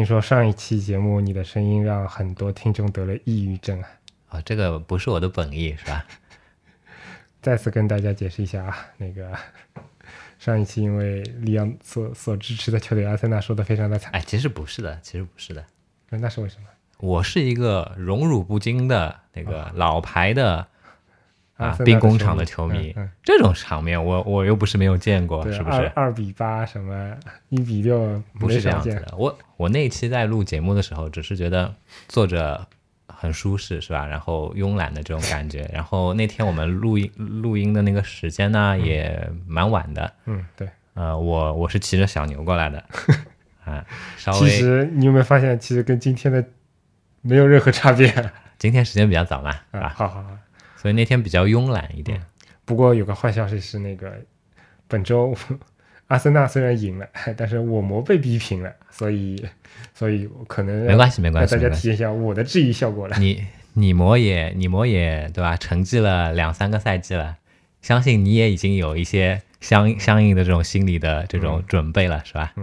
听说上一期节目你的声音让很多听众得了抑郁症啊！啊，这个不是我的本意，是吧？再次跟大家解释一下啊，那个上一期因为利昂所所支持的球队阿森纳输的非常的惨，哎，其实不是的，其实不是的，那是为什么？我是一个荣辱不惊的那个老牌的啊兵工厂的球迷，嗯嗯这种场面我我又不是没有见过，是不是？二二比八什么一比六不是这样子的。我我那一期在录节目的时候，只是觉得坐着很舒适，是吧？然后慵懒的这种感觉。然后那天我们录音录音的那个时间呢，也蛮晚的。嗯，对。呃，我我是骑着小牛过来的，啊，稍其实你有没有发现，其实跟今天的没有任何差别今天时间比较早嘛，是啊？吧？好好好。所以那天比较慵懒一点。不过有个坏消息是，那个本周阿森纳虽然赢了，但是我魔被逼平了，所以所以可能没关系，没关系，大家。体验一下我的质疑效果了。你你魔也你魔也对吧？沉寂了两三个赛季了，相信你也已经有一些相相应的这种心理的这种准备了，是吧？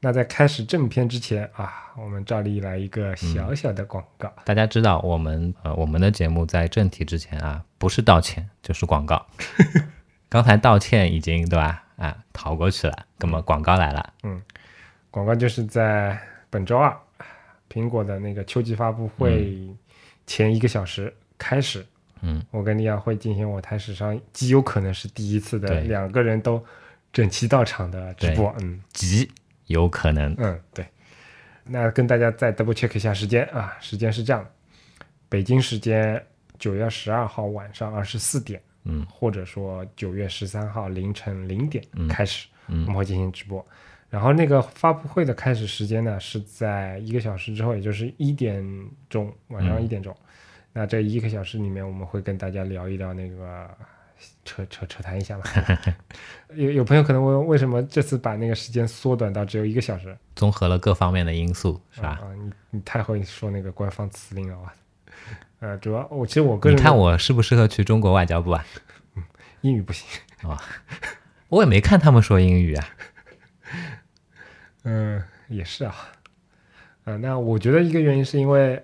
那在开始正片之前啊，我们照例来一个小小的广告。大家知道我们呃我们的节目在正题之前啊，不是道歉就是广告。刚才道歉已经对吧？啊，逃过去了，那么广告来了。嗯广告就是在本周二，苹果的那个秋季发布会前一个小时开始，嗯，我跟利亚会进行我台史上极有可能是第一次的两个人都整齐到场的直播。嗯极有可能嗯，对。那跟大家再 double check 一下时间啊，时间是这样的：北京时间九月十二号晚上二十四点，嗯，或者说九月十三号凌晨零点开始，嗯我们会进行直播。然后那个发布会的开始时间呢是在一个小时之后，也就是一点钟，晚上嗯一点钟。那这一个小时里面，我们会跟大家聊一聊那个扯扯扯谈一下嘛。有有朋友可能问，为什么这次把那个时间缩短到只有一个小时？综合了各方面的因素，是吧？啊，你你太会说那个官方辞令了啊！呃，主要我其实我个人你看我适不适合去中国外交部啊？嗯英语不行啊，我也没看他们说英语啊。嗯，也是啊，呃、那我觉得一个原因是因为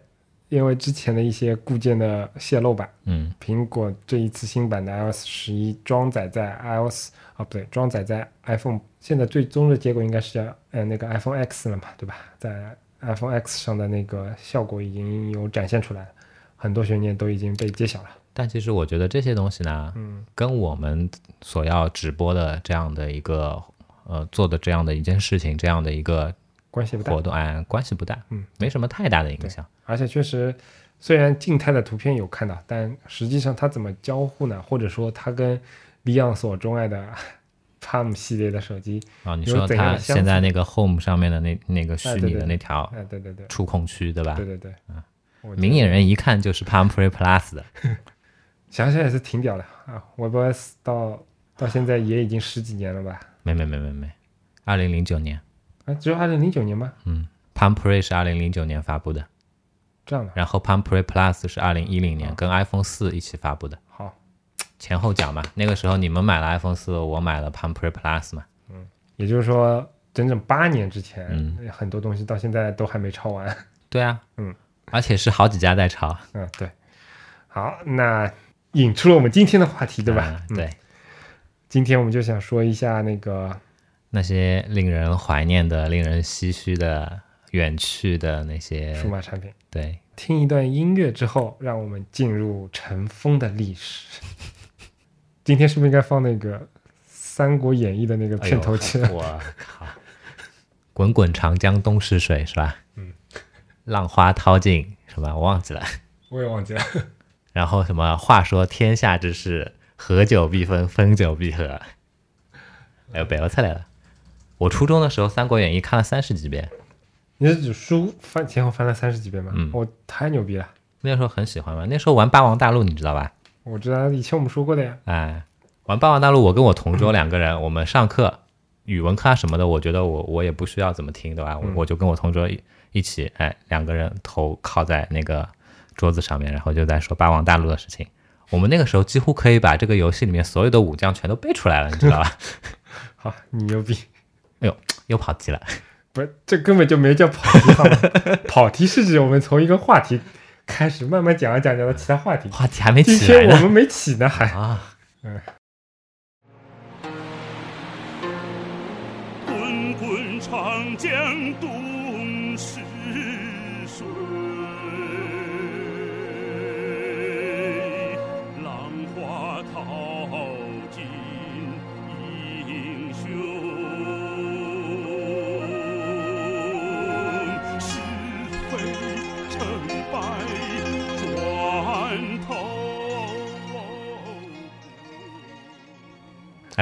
因为之前的一些固件的泄露吧，嗯苹果这一次新版的 iOS 十一装载在 iOS 啊不对，装载在 iPhone，现在最终的结果应该是叫呃那个 iPhone X 了嘛，对吧？在 iPhone X 上的那个效果已经有展现出来了，很多悬念都已经被揭晓了。但其实我觉得这些东西呢，嗯跟我们所要直播的这样的一个呃做的这样的一件事情，这样的一个关系不大活，动，哎，关系不大，嗯，没什么太大的影响。而且确实，虽然静态的图片有看到，但实际上它怎么交互呢？或者说它跟 Beyond 所钟爱的 Palm 系列的手机，啊，你说它现在那个 Home 上面的那那个虚拟的那条哎，对对对，触控区，对吧对？对对，啊明眼人一看就是 Palm Pre Plus 的，想想也是挺屌的啊！WebOS 到到现在也已经十几年了吧？没没没没没，二零零九年，啊，只有二零零九年吗？嗯，Palm Pre 是二零零九年发布的，这样的，然后 Palm Pre Plus 是二零一零年哦跟 iPhone 四一起发布的，好，前后脚嘛。那个时候你们买了 iPhone 四，我买了 Palm Pre Plus 嘛。嗯也就是说，整整八年之前，嗯很多东西到现在都还没抄完。对啊，嗯，而且是好几家在抄，嗯，对。好，那引出了我们今天的话题，对吧？嗯对，今天我们就想说一下那个那些令人怀念的、令人唏嘘的、远去的那些数，码产品。对，听一段音乐之后，让我们进入尘封的历史。今天是不是应该放那个《三国演义》的那个片头曲？哎我靠！滚滚长江东逝水是吧？嗯，浪花淘尽是吧？我忘记了。我也忘记了。然后什么？话说天下之事，合久必分，分久必合。哎呦，北欧菜来了！我初中的时候《三国演义》看了三十几遍，你是指书翻前后翻了三十几遍吗？嗯我太牛逼了！那时候很喜欢嘛。那时候玩《霸王大陆》，你知道吧？我知道以前我们说过的呀。哎，玩《霸王大陆》，我跟我同桌两个人，我们上课语文课啊什么的，我觉得我我也不需要怎么听，对吧？我嗯我就跟我同桌一一起，哎，两个人头靠在那个桌子上面，然后就在说《霸王大陆》的事情。我们那个时候几乎可以把这个游戏里面所有的武将全都背出来了，你知道吧？好，你牛逼！又跑题了。不是，这根本就没叫跑题好吗？跑题是指我们从一个话题开始慢慢讲啊讲讲到其他话题。话题还没起来呢天我们没起呢，还啊！嗯滚滚长江东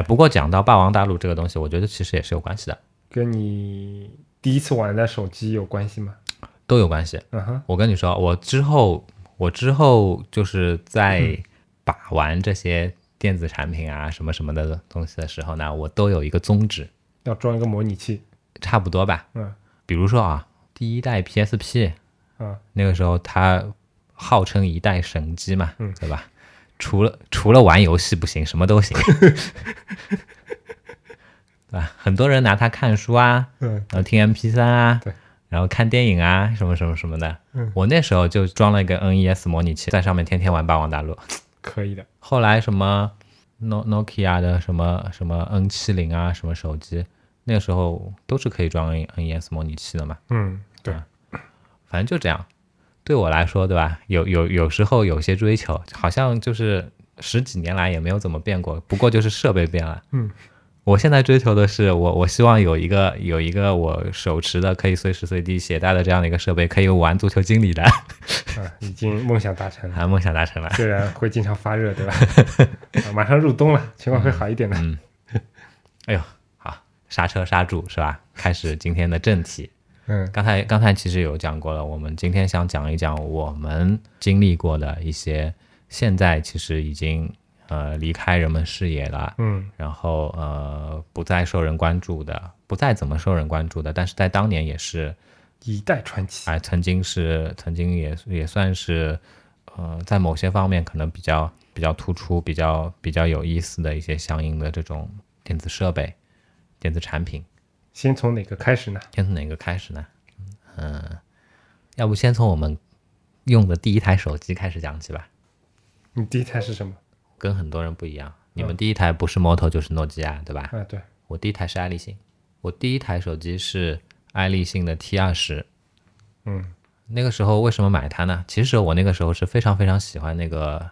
哎，不过讲到霸王大陆这个东西，我觉得其实也是有关系的，跟你第一次玩的手机有关系吗？都有关系。嗯哼，我跟你说，我之后我之后就是在把玩这些电子产品啊什么什么的东西的时候呢，我都有一个宗旨，要装一个模拟器。差不多吧。嗯比如说啊，第一代 PSP 嗯，那个时候它号称一代神机嘛，嗯对吧？除了除了玩游戏不行，什么都行，对吧？很多人拿它看书啊，嗯然后听 MP 三啊，对，然后看电影啊，什么什么什么的。嗯我那时候就装了一个 NES 模拟器，在上面天天玩《霸王大陆》。可以的。后来什么 No Nokia 的什么什么 N 七零啊，什么手机，那个时候都是可以装 NES 模拟器的嘛。嗯，对，反正就这样。对我来说，对吧？有有有时候有些追求，好像就是十几年来也没有怎么变过，不过就是设备变了。嗯，我现在追求的是，我我希望有一个有一个我手持的可以随时随地携带的这样的一个设备，可以玩足球经理的，啊，已经梦想达成了。啊，梦想达成了。虽然会经常发热，对吧？啊马上入冬了，情况会好一点的。嗯，哎呦，好，刹车刹住是吧？开始今天的正题。嗯刚才刚才其实有讲过了，我们今天想讲一讲我们经历过的一些，现在其实已经呃离开人们视野了，嗯然后呃不再受人关注的，不再怎么受人关注的，但是在当年也是，一代传奇。哎、曾经是曾经也也算是，呃，在某些方面可能比较比较突出、比较比较有意思的一些相应的这种电子设备、电子产品。先从哪个开始呢？先从哪个开始呢？嗯，要不先从我们用的第一台手机开始讲起吧。你第一台是什么？跟很多人不一样，你们第一台不是 Moto 就是诺基亚，对吧？啊，对，我第一台是爱立信，我第一台手机是爱立信的 T 二十。嗯那个时候为什么买它呢？其实我那个时候是非常非常喜欢那个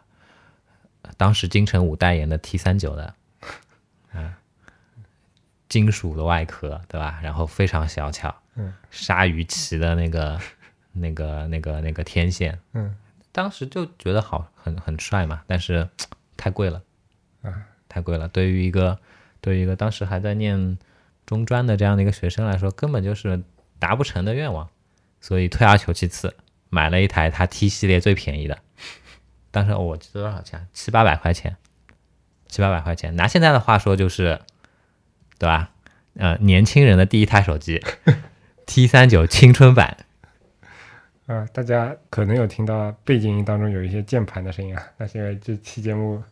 呃当时金城武代言的 T 三九的，啊，金属的外壳，对吧？然后非常小巧，嗯，鲨鱼鳍的那个、那个、那个、那个天线，嗯，当时就觉得好，很很帅嘛，但是太贵了，啊，太贵了。对于一个对于一个当时还在念中专的这样的一个学生来说，根本就是达不成的愿望。所以退而求其次，买了一台它 T 系列最便宜的，当时我记得多少钱？七八百块钱，七八百块钱。拿现在的话说就是，对吧？呃，年轻人的第一台手机，T 三九青春版，啊，大家可能有听到背景音当中有一些键盘的声音啊，那是因为这期节目，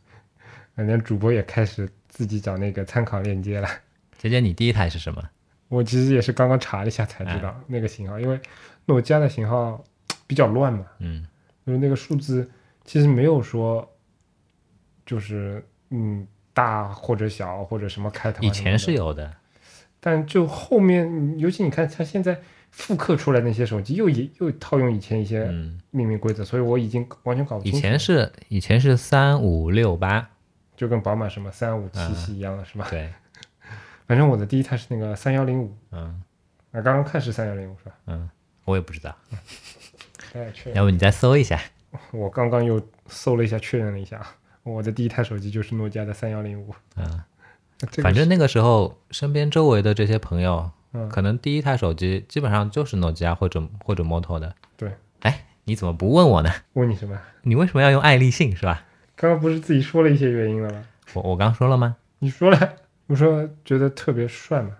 呃连主播也开始自己找那个参考链接了。姐姐，你第一台是什么？我其实也是刚刚查了一下才知道那个型号，因为诺基亚的型号 比较乱嘛，嗯就是那个数字其实没有说，就是嗯大或者小或者什么开头。以前是有的，但就后面，尤其你看它现在复刻出来那些手机，又也又套用以前一些嗯，命名规则，所以我已经完全搞不以清楚。前是以前是三五六八，就跟宝马什么三五七嗯系一样的是吧？对，反正我的第一台是那个三幺零五，嗯啊，刚刚看是三幺零五是吧？嗯，我也不知道，要不你再搜一下，我刚刚又搜了一下，确认了一下，我的第一台手机就是诺基亚的三幺零五。嗯。这个反正那个时候，身边周围的这些朋友，嗯可能第一台手机基本上就是诺基亚或者或者摩托的。对，哎，你怎么不问我呢？问你什么？你为什么要用爱立信是吧？刚刚不是自己说了一些原因了吗？我我刚说了吗？你说了，我说觉得特别帅嘛，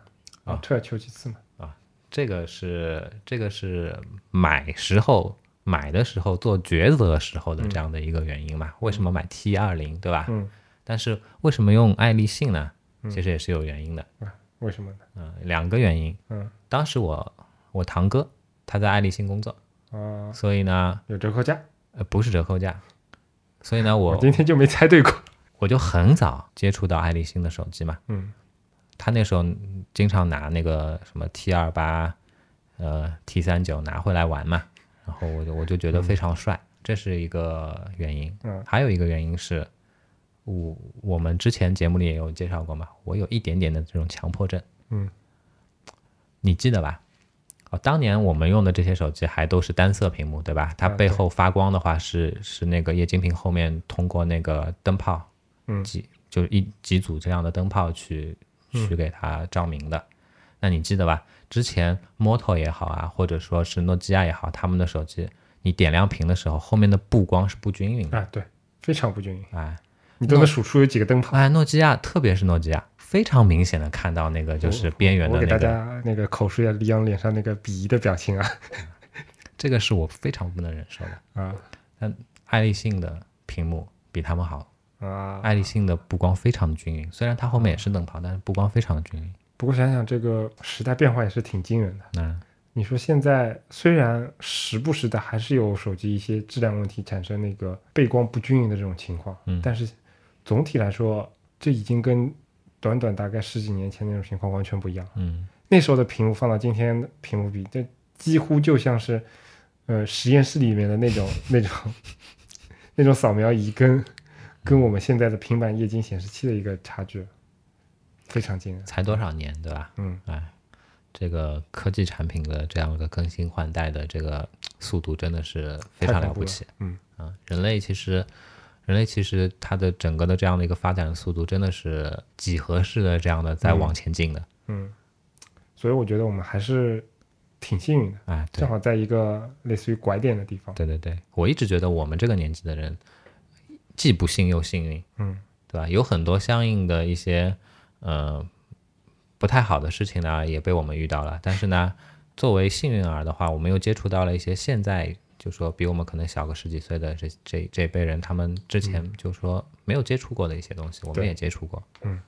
啊退而求其次嘛。啊这个是这个是买时候买的时候做抉择时候的这样的一个原因嘛？为什么买 T 二零对吧？嗯，但是为什么用爱立信呢？其实也是有原因的。为什么呢？嗯、两个原因。嗯当时我我堂哥他在爱立信工作，啊，所以呢，有折扣价。呃，不是折扣价，所以呢，我今天就没猜对过。我就很早接触到爱立信的手机嘛，嗯他那时候经常拿那个什么 T 二八，呃 T 三九拿回来玩嘛，然后我就我就觉得非常帅，这是一个原因。嗯还有一个原因是，我我们之前节目里也有介绍过嘛，我有一点点的这种强迫症，嗯，你记得吧？哦，当年我们用的这些手机还都是单色屏幕，对吧？它背后发光的话是是那个液晶屏后面通过那个灯泡，嗯几就是一几组这样的灯泡去去给它照明的。那你记得吧？之前 Moto 也好啊，或者说是诺基亚也好，他们的手机你点亮屏的时候，后面的布光是不均匀的。啊，对，非常不均匀，哎你都能数出有几个灯泡。哎，诺基亚特别是诺基亚，非常明显的看到那个就是边缘我给大的那个，家那个口述一下李阳脸上那个鄙夷的表情啊 这个是我非常不能忍受的。啊但爱立信的屏幕比他们好，啊！爱立信的布光非常的均匀，虽然它后面也是灯泡，但是布光非常的均匀。不过想想这个时代变化也是挺惊人的。嗯你说现在虽然时不时的还是有手机一些质量问题产生那个背光不均匀的这种情况，嗯但是总体来说，这已经跟短短大概十几年前那种情况完全不一样。嗯，那时候的屏幕放到今天的屏幕比，这几乎就像是，呃，实验室里面的那种 那种那种扫描仪跟跟我们现在的平板液晶显示器的一个差距，非常惊人。才多少年，对吧？嗯，哎，这个科技产品的这样一个更新换代的这个速度真的是非常了不起。嗯啊，人类其实，人类其实它的整个的这样的一个发展速度，真的是几何式的这样的在往前进的。嗯，所以我觉得我们还是挺幸运的，哎，正好在一个类似于拐点的地方。对对对，我一直觉得我们这个年纪的人，既不幸又幸运，嗯，对吧？有很多相应的一些呃不太好的事情呢，也被我们遇到了。但是呢，作为幸运儿的话，我们又接触到了一些现在就说比我们可能小个十几岁的这这这辈人，他们之前就说没有接触过的一些东西，我们也接触过。嗯，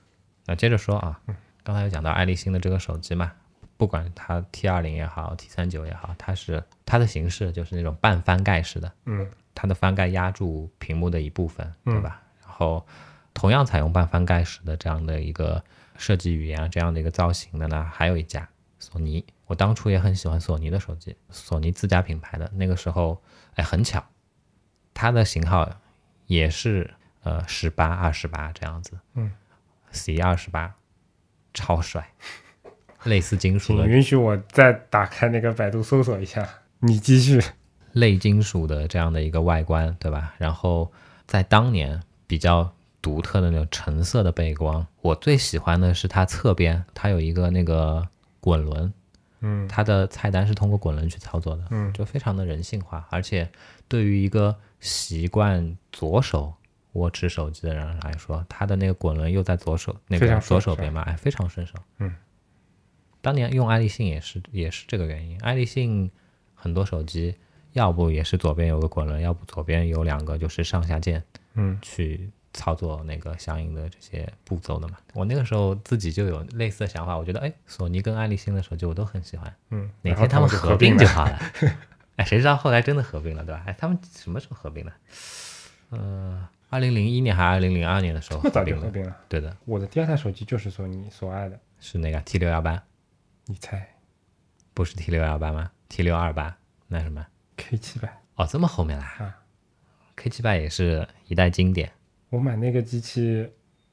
那接着说啊，刚才有讲到爱立信的这个手机嘛，不管它 T 二零也好，T 三九也好，它是它的形式就是那种半翻盖式的，嗯它的翻盖压住屏幕的一部分，对吧？然后同样采用半翻盖式的这样的一个设计语言啊，这样的一个造型的呢，还有一家索尼。我当初也很喜欢索尼的手机，索尼自家品牌的。那个时候，哎，很巧，它的型号也是呃十八、二十八这样子。嗯，C 二十八，超帅，类似金属的请允许我再打开那个百度搜索一下。你继续。类金属的这样的一个外观，对吧？然后在当年比较独特的那种橙色的背光，我最喜欢的是它侧边，它有一个那个滚轮，嗯。它的菜单是通过滚轮去操作的，嗯。就非常的人性化，而且对于一个习惯左手握持手机的人来说，它的那个滚轮又在左手那个左手边嘛，哎，非常顺手。嗯，当年用爱立信也是也是这个原因，爱立信很多手机要不也是左边有个滚轮，要不左边有两个就是上下键嗯。去操作那个相应的这些步骤的嘛。我那个时候自己就有类似的想法，我觉得哎，索尼跟爱立信的手机我都很喜欢，嗯，哪天他们合并并就好了。哎，谁知道后来真的合并了，对吧？哎，他们什么时候合并的？呃，二零零一年还是二零零二年的时候这么早就合并了。合并了。对的，我的第二台手机就是索尼所爱的，是那个 T 六幺八，你猜不是 T 六幺八吗？T 六二八，那什么？K 七百？哦，这么后面啦啊？K 七百也是一代经典，我买那个机器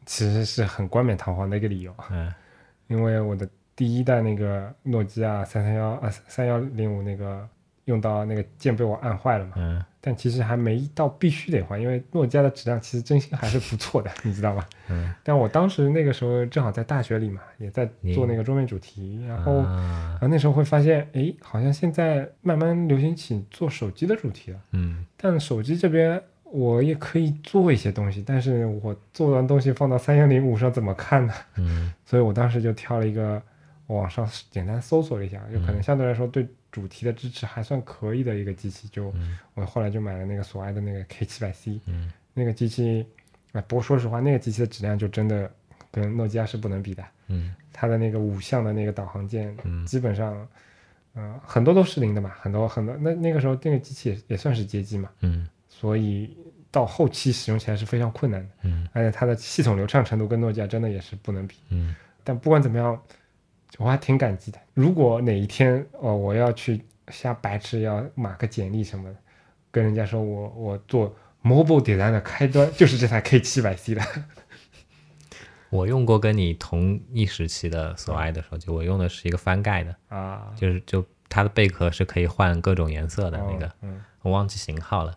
其实是很冠冕堂皇的一个理由，嗯 因为我的第一代那个诺基亚三三幺啊三幺零五那个用到那个键被我按坏了嘛，嗯但其实还没到必须得换，因为诺基亚的质量其实真心还是不错的，你知道吧？嗯，但我当时那个时候正好在大学里嘛，也在做那个桌面主题，然后、啊然后那时候会发现，哎，好像现在慢慢流行起做手机的主题了。嗯但手机这边我也可以做一些东西，但是我做完东西放到三幺零五上怎么看呢？嗯 所以我当时就挑了一个网上简单搜索了一下，就可能相对来说对主题的支持还算可以的一个机器，就嗯我后来就买了那个索爱的那个 K 七百 C，嗯那个机器，哎，不过说实话，那个机器的质量就真的跟诺基亚是不能比的。嗯它的那个五项的那个导航键，嗯基本上，呃，很多都是零的嘛，很多很多。那那个时候那个机器也也算是街机嘛，嗯所以到后期使用起来是非常困难的，嗯而且它的系统流畅程度跟诺基亚真的也是不能比。嗯但不管怎么样，我还挺感激的。如果哪一天哦，我要去瞎白痴，要码个简历什么的，跟人家说我我做 mobile design 的开端 就是这台 K 七百 C 的我用过跟你同一时期的索爱的手机，我用的是一个翻盖的，啊，就是就它的贝壳是可以换各种颜色的那个，哦嗯我忘记型号了。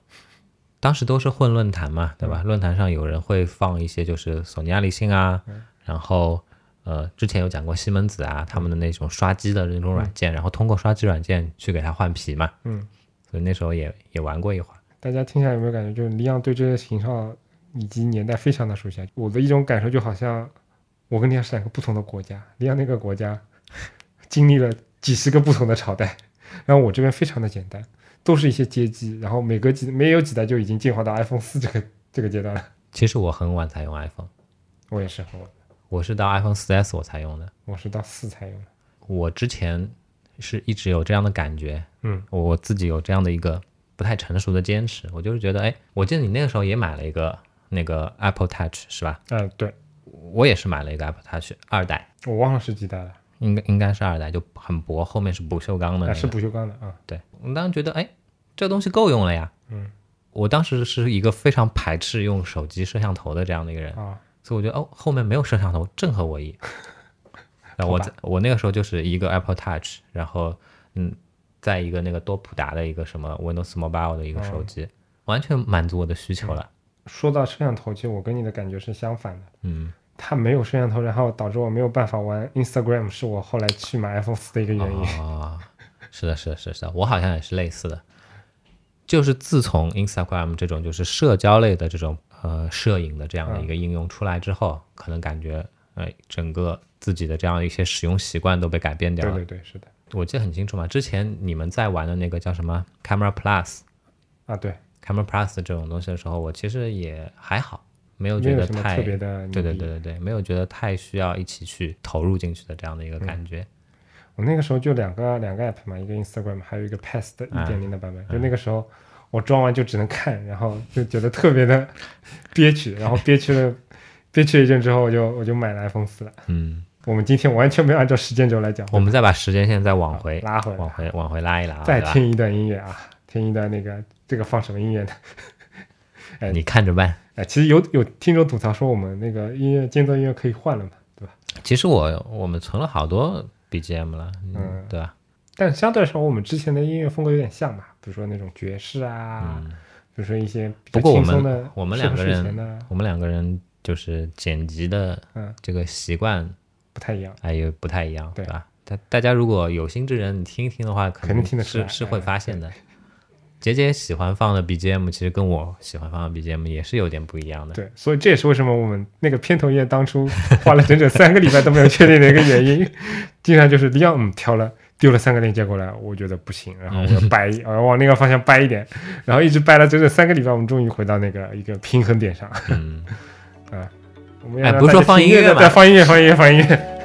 当时都是混论坛嘛，对吧？论坛上有人会放一些就是索尼亚立信啊，然后呃，之前有讲过西门子啊，他们的那种刷机的那种软件，然后通过刷机软件去给它换皮嘛，嗯，所以那时候也也玩过一会儿。大家听下来有没有感觉，就是李阳对这些型号以及年代非常的熟悉啊？我的一种感受就好像我跟李阳是两个不同的国家，李阳那个国家经历了几十个不同的朝代，然后我这边非常的简单，都是一些街机，然后每隔几没有几代就已经进化到 iPhone 四这个这个阶段了。其实我很晚才用 iPhone，我也是很晚，我是到 iPhone 四 S 我才用的。我是到四才用的。我之前是一直有这样的感觉，嗯，我自己有这样的一个不太成熟的坚持，我就是觉得，哎，我记得你那个时候也买了一个那个 Apple Touch 是吧？嗯、对，我也是买了一个 Apple Touch 二代，我忘了是几代了，应该应该是二代，就很薄，后面是不锈钢的、那啊，是不锈钢的啊。对，我当时觉得，哎，这个东西够用了呀。嗯，我当时是一个非常排斥用手机摄像头的这样的一个人，啊，所以我觉得哦，后面没有摄像头正合我意。那我在我那个时候就是一个 Apple Touch，然后嗯，再一个那个多普达的一个什么 Windows Mobile 的一个手机，完全满足我的需求了。说到摄像头，其实我跟你的感觉是相反的。嗯，它没有摄像头，然后导致我没有办法玩 Instagram，是我后来去买 iPhone 四的一个原因。啊，是的，是的，是的，是的，我好像也是类似的。就是自从 Instagram 这种就是社交类的这种呃摄影的这样的一个应用出来之后，可能感觉哎整个自己的这样一些使用习惯都被改变掉了。对对对，是的。我记得很清楚嘛，之前你们在玩的那个叫什么 Camera Plus、啊，对，Camera Plus 这种东西的时候，我其实也还好，没有觉得太特别的。对对对。对对，没有觉得太需要一起去投入进去的这样的一个感觉。我那个时候就两个两个 app 嘛，一个 Instagram，还有一个 Pass 的一点零的版本。就那个时候我装完就只能看，然后就觉得特别的 憋屈，然后憋屈了憋屈了一阵之后，我就我就买了 iPhone 四了。嗯，我们今天完全没有按照时间轴来讲，我们再把时间线再往回拉回来往回往回拉一拉，再听一段音乐啊，听一段那个这个放什么音乐呢？哎你看着办。哎，其实有有听众吐槽说我们那个音乐间奏音乐可以换了嘛，对吧？其实我我们存了好多 BGM 了，嗯对吧？但相对来说，我们之前的音乐风格有点像嘛，比如说那种爵士啊，嗯比如说一些不过我们我们两个人我们两个人就是剪辑的嗯这个习惯不太一样。哎也不太一样，对对吧？大大家如果有心之人，你听一听的话，可肯定听得出来是是会哎发现的。杰杰喜欢放的 BGM，其实跟我喜欢放的 BGM 也是有点不一样的。对，所以这也是为什么我们那个片头乐当初 花了整整三个礼拜都没有确定的一个原因。经常就是李阳嗯挑了丢了三个链接过来，我觉得不行，然后我要掰，我要往那个方向掰一点，然后一直掰了整整三个礼拜，我们终于回到那个一个平衡点上。嗯，啊，我们要哎不是说放音乐吗听的对，放音乐，放音乐，放音乐。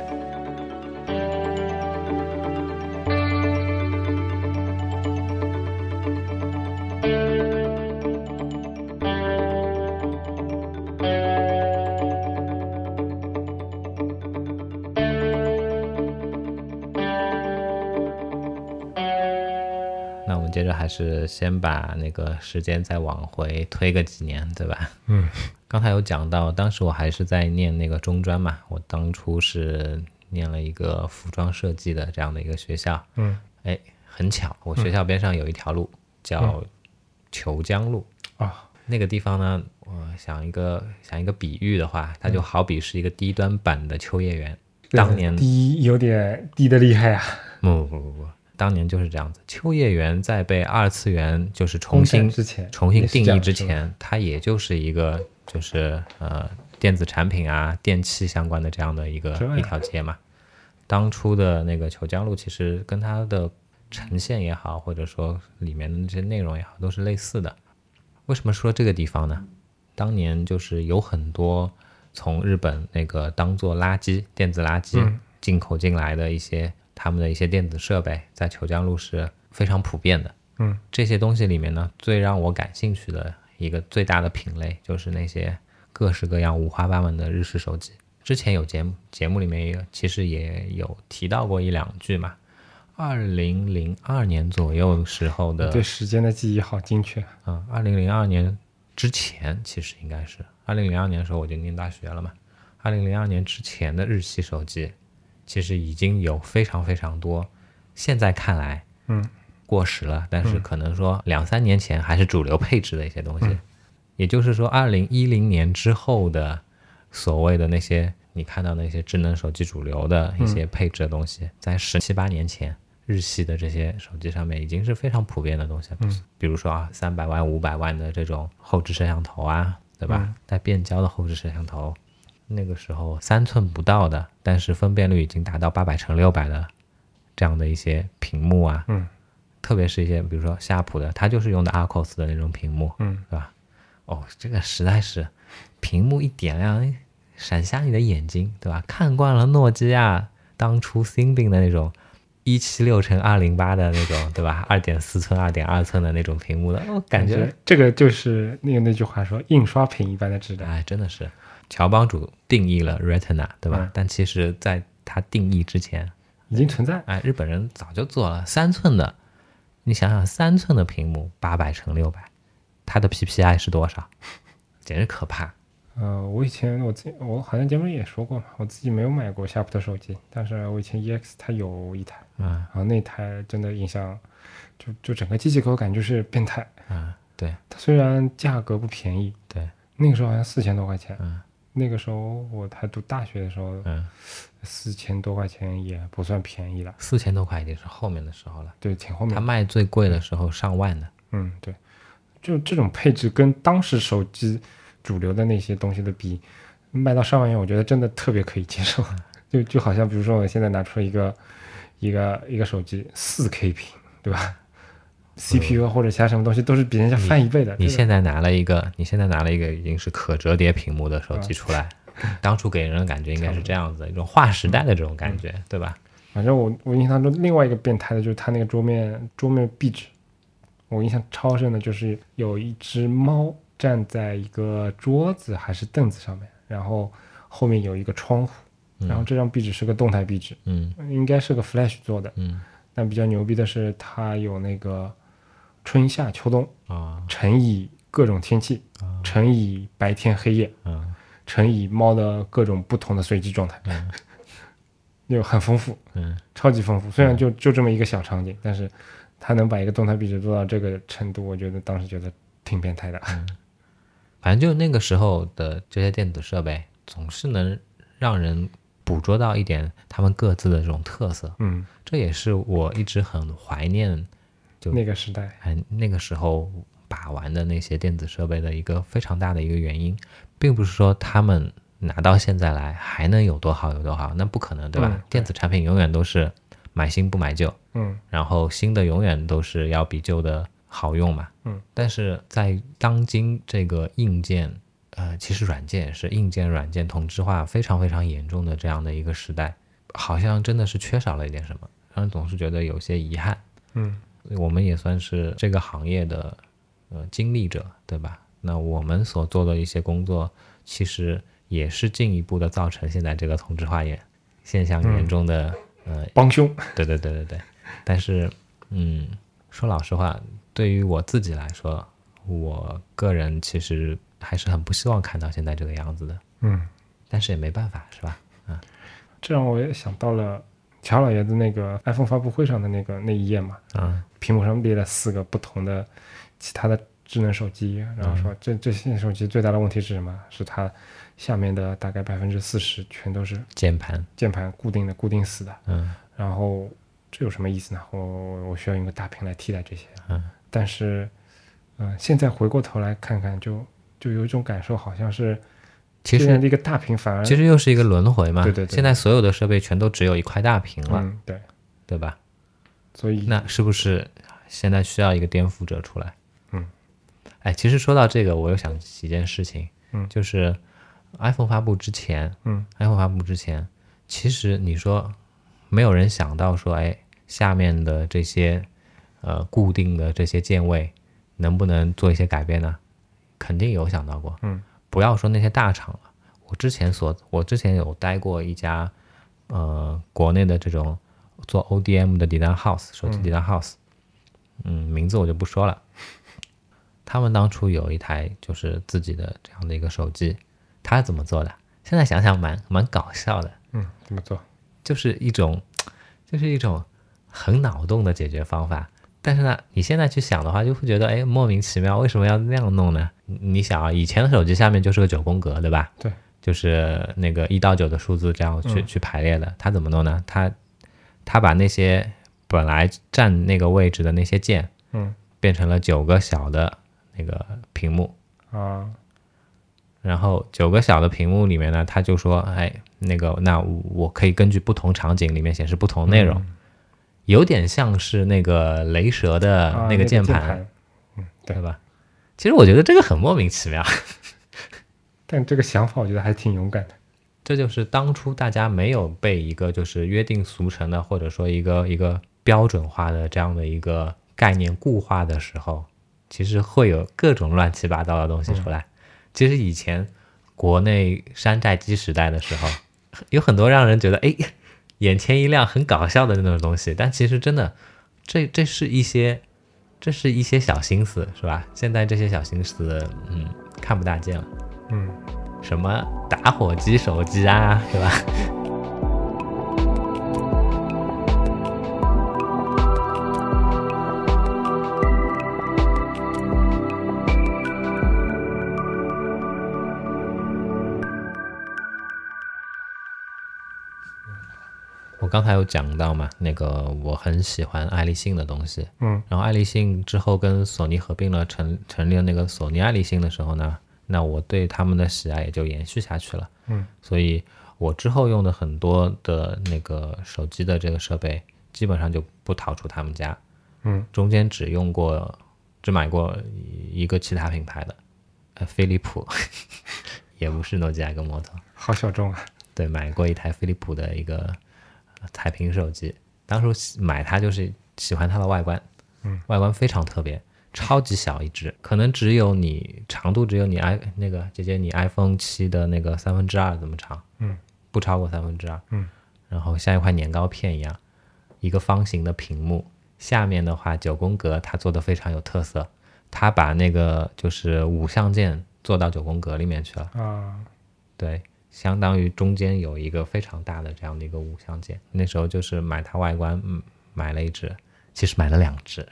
接着还是先把那个时间再往回推个几年，对吧？嗯，刚才有讲到，当时我还是在念那个中专嘛，我当初是念了一个服装设计的这样的一个学校。嗯，哎，很巧，我学校边上有一条路、叫虬江路。啊，那个地方呢，我想一个想一个比喻的话，它就好比是一个低端版的秋叶原。当年低有点低的厉害啊，不不不不，当年就是这样子。秋叶原在被二次元就是重新之前重新定义之前，它也就是一个就是呃电子产品啊、电器相关的这样的一个一条街嘛。当初的那个虬江路，其实跟它的呈现也好，或者说里面的那些内容也好，都是类似的。为什么说这个地方呢？当年就是有很多从日本那个当做垃圾电子垃圾嗯进口进来的一些他们的一些电子设备，在虬江路是非常普遍的。嗯，这些东西里面呢，最让我感兴趣的一个最大的品类就是那些各式各样、五花八门的日式手机。之前有节目节目里面也有，其实也有提到过一两句嘛。二零零二年左右时候的，对时间的记忆好精确。嗯，二零零二年之前其实应该是二零零二年的时候我就念大学了嘛。二零零二年之前的日系手机，其实已经有非常非常多，现在看来，嗯，过时了，但是可能说两三年前还是主流配置的一些东西。也就是说，二零一零年之后的所谓的那些你看到那些智能手机主流的一些配置的东西，在十七八年前。日系的这些手机上面已经是非常普遍的东西了，嗯比如说啊，三百万、五百万的这种后置摄像头啊，对吧？带变焦的后置摄像头，那个时候三寸不到的，但是分辨率已经达到八百乘六百的这样的一些屏幕啊，嗯，特别是一些比如说夏普的，它就是用的 Arcos 的那种屏幕，嗯，对吧？哦，这个实在是屏幕一点亮，哎闪瞎你的眼睛，对吧？看惯了诺基亚当初 Symbian 的那种。一七六乘二零八的那种，对吧？二点四寸、二点二寸的那种屏幕的，我感觉，这个就是那个那句话说印刷品一般的质量。哎，真的是乔帮主定义了 Retina，对吧？嗯但其实在他定义之前，已经存在。哎，日本人早就做了三寸的。你想想，三寸的屏幕，八百乘六百，它的 PPI 是多少？简直可怕。呃，我以前我自己我好像节目里也说过嘛，我自己没有买过夏普的手机，但是我以前 EX 它有一台，嗯然后那台真的印象，就就整个机器给我感觉是变态。嗯，对它虽然价格不便宜，对，那个时候好像四千多块钱，嗯那个时候我还读大学的时候，嗯，四千多块钱也不算便宜了，四千多块已经是后面的时候了。对，挺后面它。卖最贵的时候上万的。嗯，对，就这种配置跟当时手机主流的那些东西的比，卖到上万元，我觉得真的特别可以接受。就就好像比如说我现在拿出一个一个一个手机四 K 屏，对吧？CPU 啊或者其他什么东西都是比人家翻一倍的。这个你现在拿了一个，你现在拿了一个已经是可折叠屏幕的手机出来，当初给人的感觉应该是这样子的，一种划时代的这种感觉，对吧？反正我我印象中另外一个变态的就是它那个桌面桌面壁纸，我印象超深的就是有一只猫站在一个桌子还是凳子上面，然后后面有一个窗户，然后这张壁纸是个动态壁纸，嗯应该是个 Flash 做的，嗯但比较牛逼的是它有那个春夏秋冬啊乘以各种天气，乘以白天黑夜，嗯乘以猫的各种不同的随机状态，就很丰富。嗯超级丰富。虽然就就这么一个小场景，但是它能把一个动态壁纸做到这个程度，我觉得当时觉得挺变态的。反正就那个时候的这些电子设备，总是能让人捕捉到一点他们各自的这种特色。嗯，这也是我一直很怀念，就那个时代，哎那个时候把玩的那些电子设备的一个非常大的一个原因，并不是说他们拿到现在来还能有多好有多好，那不可能，对吧？嗯电子产品永远都是买新不买旧，嗯然后新的永远都是要比旧的好用嘛。嗯，但是在当今这个硬件，呃，其实软件也是硬件、软件同质化非常非常严重的这样的一个时代，好像真的是缺少了一点什么，让人总是觉得有些遗憾。嗯我们也算是这个行业的呃经历者，对吧？那我们所做的一些工作，其实也是进一步的造成现在这个同质化严现象严重的、呃帮凶。对对对对对，但是，嗯，说老实话，对于我自己来说，我个人其实还是很不希望看到现在这个样子的，嗯，但是也没办法，是吧？啊这让我也想到了乔老爷子那个 iPhone 发布会上的那个那一页嘛，嗯屏幕上列了四个不同的其他的智能手机，然后说这这些手机最大的问题是什么？是它下面的大概百分之四十全都是键盘，键盘固定的、固定死的。嗯然后这有什么意思呢？我我需要用个大屏来替代这些。嗯，但是，嗯、现在回过头来看看就，就有一种感受，好像是其实这样的一个大屏反而其实又是一个轮回嘛。对对对现在所有的设备全都只有一块大屏了，嗯对，对吧？所以那是不是现在需要一个颠覆者出来？嗯，哎，其实说到这个，我又想起一件事情，嗯就是 iPhone 发布之前，嗯，iPhone 发布之前，其实你说没有人想到说，哎，下面的这些呃固定的这些键位能不能做一些改变呢？肯定有想到过。嗯，不要说那些大厂了，我之前所我之前有待过一家呃国内的这种做 ODM 的 design house 手机 design house，嗯，名字我就不说了。他们当初有一台就是自己的这样的一个手机，他怎么做的？现在想想蛮蛮搞笑的，嗯，怎么做？就是一种就是一种很脑洞的解决方法。但是呢，你现在去想的话，就会觉得哎莫名其妙，为什么要那样弄呢？你你想啊，以前的手机下面就是个九宫格，对吧？对，就是那个一到九的数字这样去、嗯去排列的。他怎么弄呢？他他把那些本来占那个位置的那些键，嗯。变成了九个小的那个屏幕，啊，然后九个小的屏幕里面呢，他就说，哎，那个，那我可以根据不同场景里面显示不同内容，有点像是那个雷蛇的啊那个键键盘，，嗯，对。对。吧？其实我觉得这个很莫名其妙，但这个想法我觉得还挺勇敢的。这就是当初大家没有被一个就是约定俗成的，或者说一个一个标准化的这样的一个概念固化的时候，其实会有各种乱七八糟的东西出来。其实以前国内山寨机时代的时候，有很多让人觉得哎眼前一亮、很搞笑的那种东西，但其实真的，这这是一些这是一些小心思，是吧？现在这些小心思，嗯，看不大见了。嗯，什么打火机手机啊，对吧？我刚才有讲到嘛，那个我很喜欢爱立信的东西，嗯，然后爱立信之后跟索尼合并了，成成立了那个索尼爱立信的时候呢，那我对他们的喜爱也就延续下去了，嗯，所以我之后用的很多的那个手机的这个设备，基本上就不逃出他们家，嗯，中间只用过，只买过一个其他品牌的，呃，飞利浦，也不是诺基亚跟摩托，好小众啊。对，买过一台飞利浦的一个呃彩屏手机，当初喜买它就是喜欢它的外观，嗯，外观非常特别，超级小一只，可能只有你长度只有你 i 那个姐姐你 iPhone 七的那个三分之二这么长，嗯，不超过三分之二，嗯，然后像一块年糕片一样，一个方形的屏幕，下面的话九宫格它做的非常有特色，它把那个就是五象键做到九宫格里面去了。啊，对，相当于中间有一个非常大的这样的一个五象键。那时候就是买它外观，嗯，买了一只，其实买了两只。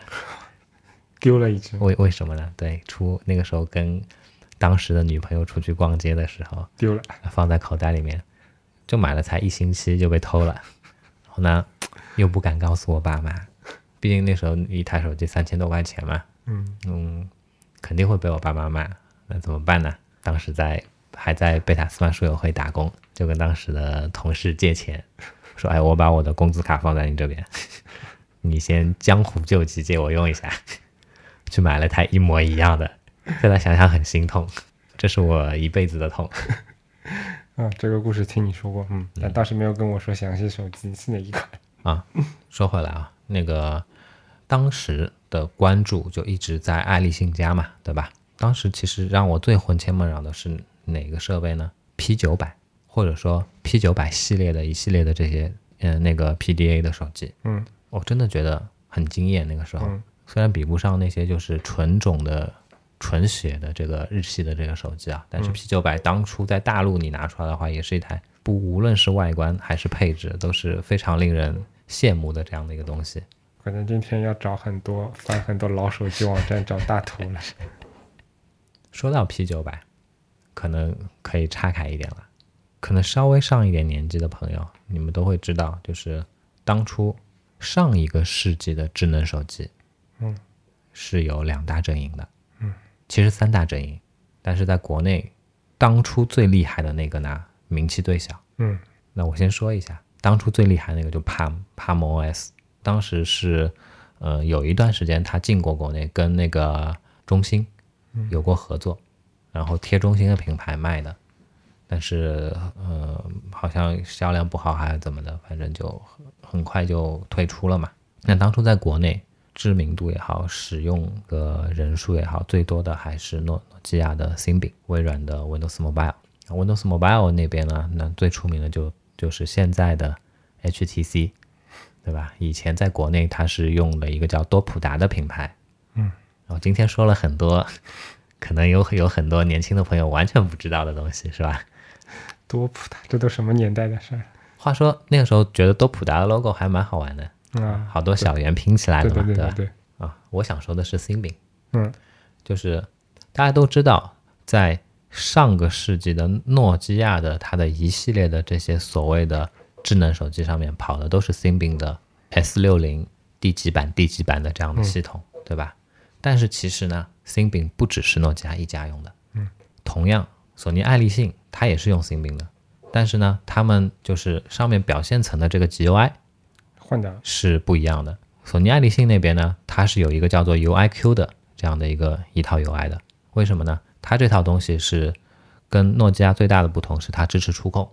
丢了一只，为为什么呢？对，出那个时候跟当时的女朋友出去逛街的时候，丢了。放在口袋里面，就买了才一星期就被偷了。然后呢，又不敢告诉我爸妈，毕竟那时候一台手机三千多块钱嘛，嗯嗯，肯定会被我爸妈骂。那怎么办呢？当时在还在贝塔斯曼书友会打工，就跟当时的同事借钱，说：“哎，我把我的工资卡放在你这边，你先江湖救急借我用一下。”去买了台一模一样的，现 在想想很心痛，这是我一辈子的痛。啊，这个故事听你说过，嗯，但当时没有跟我说详细手机是哪一款。啊，说回来啊，那个当时的关注就一直在爱立信家嘛，对吧？当时其实让我最魂牵梦绕的是哪个设备呢？P 九百，或者说 P 九百系列的一系列的这些，嗯、那个 PDA 的手机，嗯我真的觉得很惊艳。那个时候，嗯虽然比不上那些就是纯种的、纯血的这个日系的这个手机啊，但是 P 九百当初在大陆你拿出来的话，也是一台不无论是外观还是配置都是非常令人羡慕的这样的一个东西。可能今天要找很多翻很多老手机网站找大图了。说到 P 九百，可能可以岔开一点了。可能稍微上一点年纪的朋友，你们都会知道，就是当初上一个世纪的智能手机，嗯，是有两大阵营的，嗯，其实三大阵营，但是在国内，当初最厉害的那个呢，名气最小。嗯那我先说一下，当初最厉害那个就 Palm Palm OS，当时是呃有一段时间他进过国内，跟那个中兴有过合作，然后贴中兴的品牌卖的。但是呃好像销量不好还是怎么的，反正就很很快就退出了嘛。那当初在国内知名度也好，使用的人数也好，最多的还是诺诺基亚的 Symbian，微软的 Windows Mobile。Windows Mobile 那边呢，那最出名的就就是现在的 HTC，对吧？以前在国内它是用了一个叫多普达的品牌，嗯，然后今天说了很多，可能有有很多年轻的朋友完全不知道的东西，是吧？多普达，这都什么年代的事儿话说那个时候觉得多普达的 logo 还蛮好玩的，啊？好多小圆拼起来对的嘛，吧？对对对对，啊，我想说的是 Symbian，嗯。就是大家都知道，在上个世纪的诺基亚的它的一系列的这些所谓的智能手机上面跑的都是 Symbian 的 S 六零第几版第几版的这样的系统，对吧？但是其实呢，Symbian 不只是诺基亚一家用的，嗯，同样索尼爱立信它也是用 Symbian 的，但是呢，他们就是上面表现层的这个 GUI 换掉，是不一样的。索尼爱立信那边呢，它是有一个叫做 UIQ 的这样的一个一套 UI 的。为什么呢？它这套东西是跟诺基亚最大的不同是它支持触控，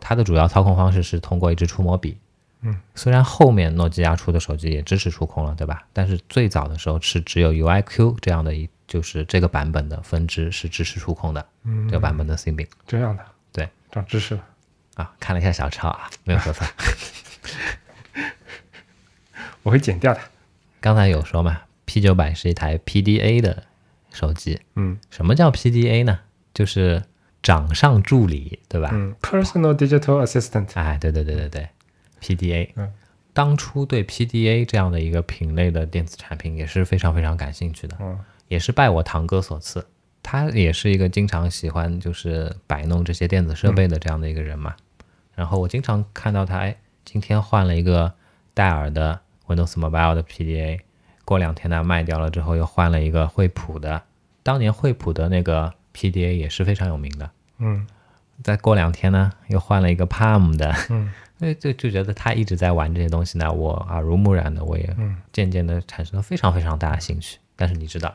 它的主要操控方式是通过一支触摸笔。嗯，虽然后面诺基亚出的手机也支持触控了，对吧？但是最早的时候是只有 UIQ 这样的一，就是这个版本的分支是支持触控的，嗯，这个版本的 Symbian 这样的，对，长知识了。啊，看了一下小抄啊，没有说错。我会剪掉的。刚才有说嘛，P 九百是一台 PDA 的手机。嗯什么叫 PDA 呢？就是掌上助理，对吧？嗯，Personal Digital Assistant，哎，对对对对对，PDA。嗯，当初对 PDA 这样的一个品类的电子产品也是非常非常感兴趣的，嗯也是拜我堂哥所赐。他也是一个经常喜欢就是摆弄这些电子设备的这样的一个人嘛。然后我经常看到他，哎，今天换了一个戴尔的 Windows Mobile 的 PDA，过两天呢卖掉了之后又换了一个惠普的，当年惠普的那个 PDA 也是非常有名的。嗯。再过两天呢，又换了一个 Palm 的，嗯。所以就就觉得他一直在玩这些东西呢，我耳濡目染的，我也嗯。渐渐的产生了非常非常大的兴趣。但是你知道，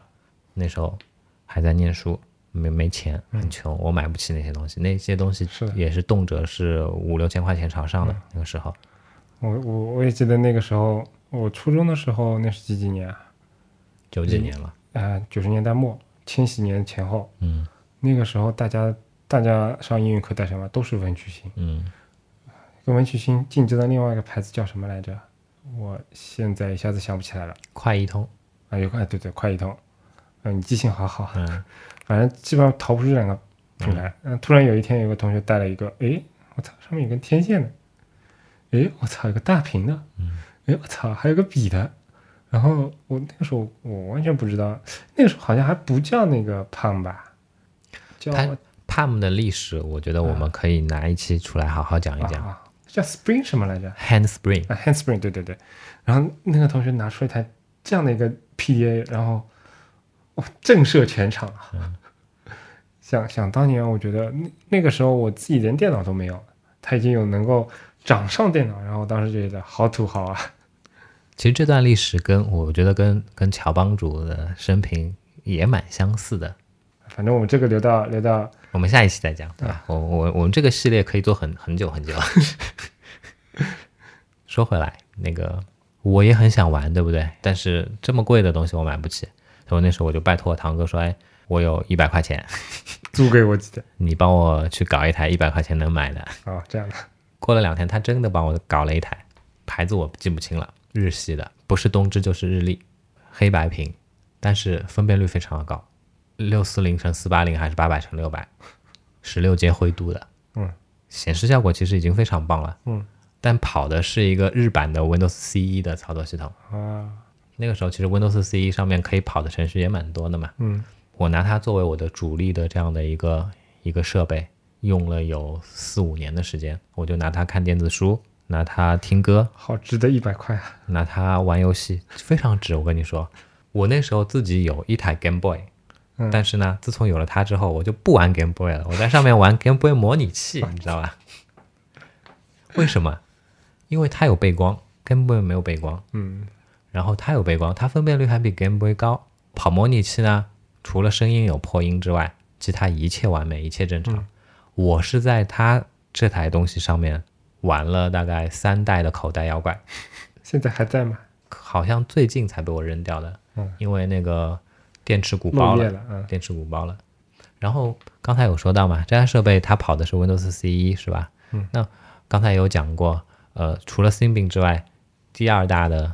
那时候还在念书，没没钱，很穷，我买不起那些东西，那些东西是。也是动辄是五六千块钱朝上的、那个时候。我我我也记得那个时候，我初中的时候，那是几几年啊？九几年了，啊，九十年代末，千禧年前后。嗯那个时候，大家大家上英语课带什么？都是文曲星。嗯，跟文曲星竞争的另外一个牌子叫什么来着？我现在一下子想不起来了。快一通，啊，有快对对，快一通。嗯，你记性好好。嗯 反正基本上逃不出这两个品牌。嗯，突然有一天有个同学带了一个，诶，我操，上面有根天线的，诶，我操，有个大屏的，嗯，诶，我操，还有个笔的。然后我那个时候我完全不知道，那个时候好像还不叫那个胖吧，Palm 的历史，我觉得我们可以拿一期出来好好讲一讲。啊，叫 Spring 什么来着？Handspring，啊，Handspring，对对对。然后那个同学拿出一台这样的一个 PDA，然后哇，震慑全场啊！想想当年，我觉得那那个时候我自己连电脑都没有，他已经有能够掌上电脑，然后我当时就觉得好土豪啊！其实这段历史跟我觉得跟跟乔帮主的生平也蛮相似的。反正我们这个留到留到我们下一期再讲，对吧？我我我们这个系列可以做很很久很久。说回来，那个我也很想玩，对不对？但是这么贵的东西我买不起，所以那时候我就拜托我堂哥说：“哎，我有一百块钱，租给我几台 你帮我去搞一台一百块钱能买的。哦，这样的，”过了两天，他真的帮我搞了一台，牌子我记不清了，日系的，不是东芝就是日立，黑白屏，但是分辨率非常的高，六四零乘四八零还是八百乘六百，十六阶灰度的，嗯，显示效果其实已经非常棒了，嗯，但跑的是一个日版的 Windows CE 的操作系统。啊，那个时候其实 Windows CE 上面可以跑的程序也蛮多的嘛，嗯。我拿它作为我的主力的这样的一个一个设备，用了有四五年的时间，我就拿它看电子书，拿它听歌，好值得一百块啊！拿它玩游戏，非常值。我跟你说，我那时候自己有一台 Game Boy，、嗯但是呢，自从有了它之后，我就不玩 Game Boy 了，我在上面玩 Game Boy 模拟器，你知道吧？为什么？因为它有背光，Game Boy 没有背光。嗯然后它有背光，它分辨率还比 Game Boy 高。跑模拟器呢，除了声音有破音之外，其他一切完美，一切正常。我是在它这台东西上面玩了大概三代的口袋妖怪，现在还在吗？好像最近才被我扔掉的，嗯因为那个电池鼓包了，了，嗯电池鼓包了。然后刚才有说到嘛，这台设备它跑的是 Windows CE 是吧？嗯。那刚才有讲过，呃，除了 Symbian 之外，第二大的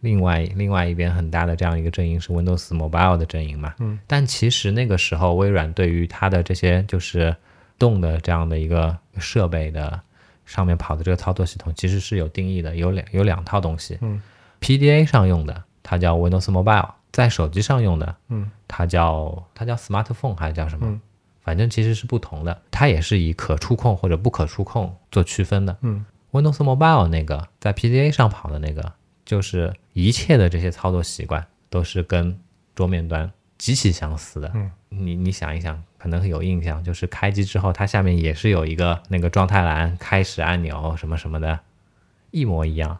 另外另外一边很大的这样一个阵营是 Windows Mobile 的阵营嘛。嗯。但其实那个时候微软对于它的这些就是动的这样的一个设备的上面跑的这个操作系统，其实是有定义的，有两有两套东西。嗯。PDA 上用的它叫 Windows Mobile，在手机上用的嗯它叫它叫 smartphone 还是叫什么？嗯反正其实是不同的，它也是以可触控或者不可触控做区分的。嗯 Windows Mobile 那个在 PDA 上跑的那个，就是一切的这些操作习惯都是跟桌面端极其相似的。嗯，你你想一想，可能有印象，就是开机之后，它下面也是有一个那个状态栏、开始按钮什么什么的，一模一样。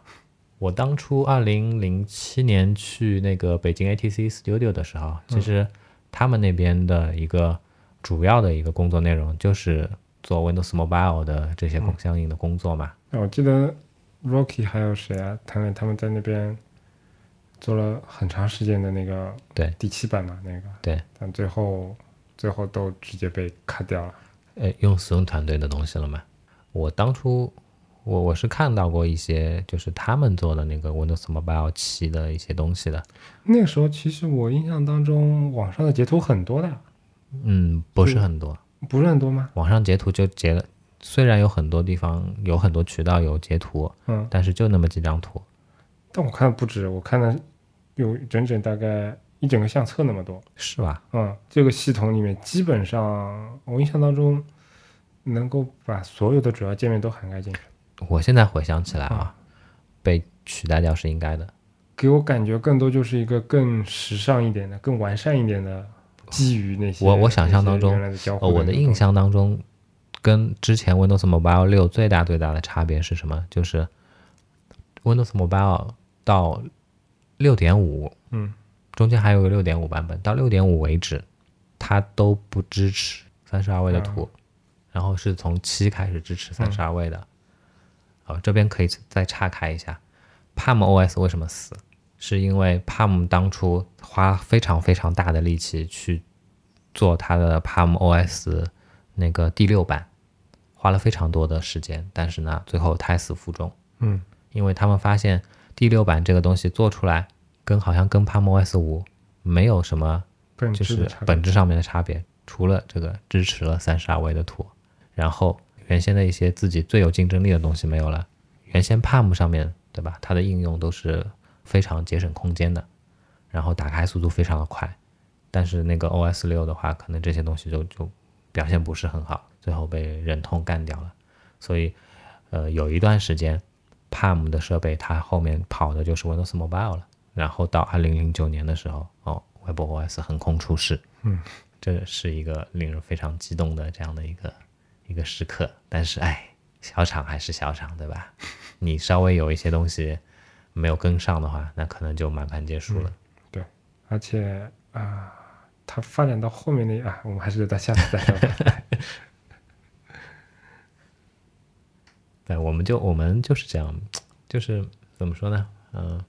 我当初二零零七年去那个北京 ATC Studio 的时候，其实他们那边的一个主要的一个工作内容就是做 Windows Mobile 的这些工相应的工作嘛。那我记得 Rocky 还有谁啊？他们他们在那边做了很长时间的那个对第七版嘛，那个对，但最后最后都直接被砍掉了。呃，用使用团队的东西了嘛。我当初我我是看到过一些，就是他们做的那个 Windows Mobile 七的一些东西的。那个时候其实我印象当中，网上的截图很多的，嗯，不是很多，不是很多吗？网上截图就截了，虽然有很多地方有很多渠道有截图，嗯，但是就那么几张图。但我看的不止，我看了有整整大概一整个相册那么多。是吧？嗯，这个系统里面基本上我印象当中能够把所有的主要界面都涵盖进去，我现在回想起来啊，被取代掉是应该的。给我感觉更多就是一个更时尚一点的、更完善一点的，基于那些我我想象当中呃，我的印象当中，跟之前 Windows Mobile 六最大最大的差别是什么？就是 Windows Mobile 到六点五，嗯，中间还有个六点五版本，到六点五为止，它都不支持三十二位的图，然后是从七开始支持三十二位的。好，这边可以再岔开一下，Palm OS 为什么死？是因为 Palm 当初花非常非常大的力气去做它的 Palm OS 那个第六版，花了非常多的时间，但是呢，最后胎死腹中。嗯，因为他们发现第六版这个东西做出来，跟好像跟 Palm OS 五没有什么就是本质上面的差别，除了这个支持了三十二位的图，然后原先的一些自己最有竞争力的东西没有了。原先 Palm 上面对吧，它的应用都是非常节省空间的，然后打开速度非常的快，但是那个 OS 六的话，可能这些东西就就表现不是很好，最后被忍痛干掉了。所以，呃，有一段时间，Palm 的设备它后面跑的就是 Windows Mobile 了。然后到二零零九年的时候，哦，WebOS 横空出世，嗯，这是一个令人非常激动的这样的一个一个时刻。但是，哎，小厂还是小厂，对吧？你稍微有一些东西没有跟上的话，那可能就满盘皆输了。对而且啊，它发展到后面那啊，我们还是留到下次再说吧。对，我们就我们就是这样，就是怎么说呢？嗯、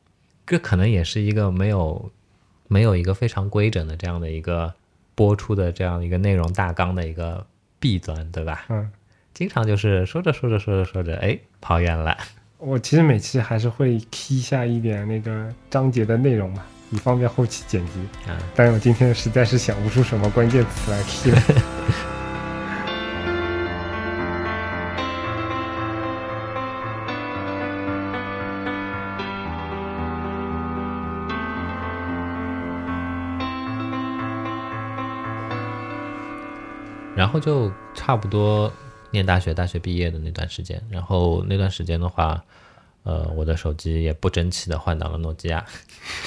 这可能也是一个没有没有一个非常规整的这样的一个播出的这样一个内容大纲的一个弊端，对吧？嗯，经常就是说着说着说着说着，哎，跑远了。我其实每期还是会 key 下一点那个章节的内容嘛，以方便后期剪辑。啊，但是我今天实在是想不出什么关键词来 key 了。后就差不多念大学，大学毕业的那段时间，然后那段时间的话，呃，我的手机也不争气的换到了诺基亚，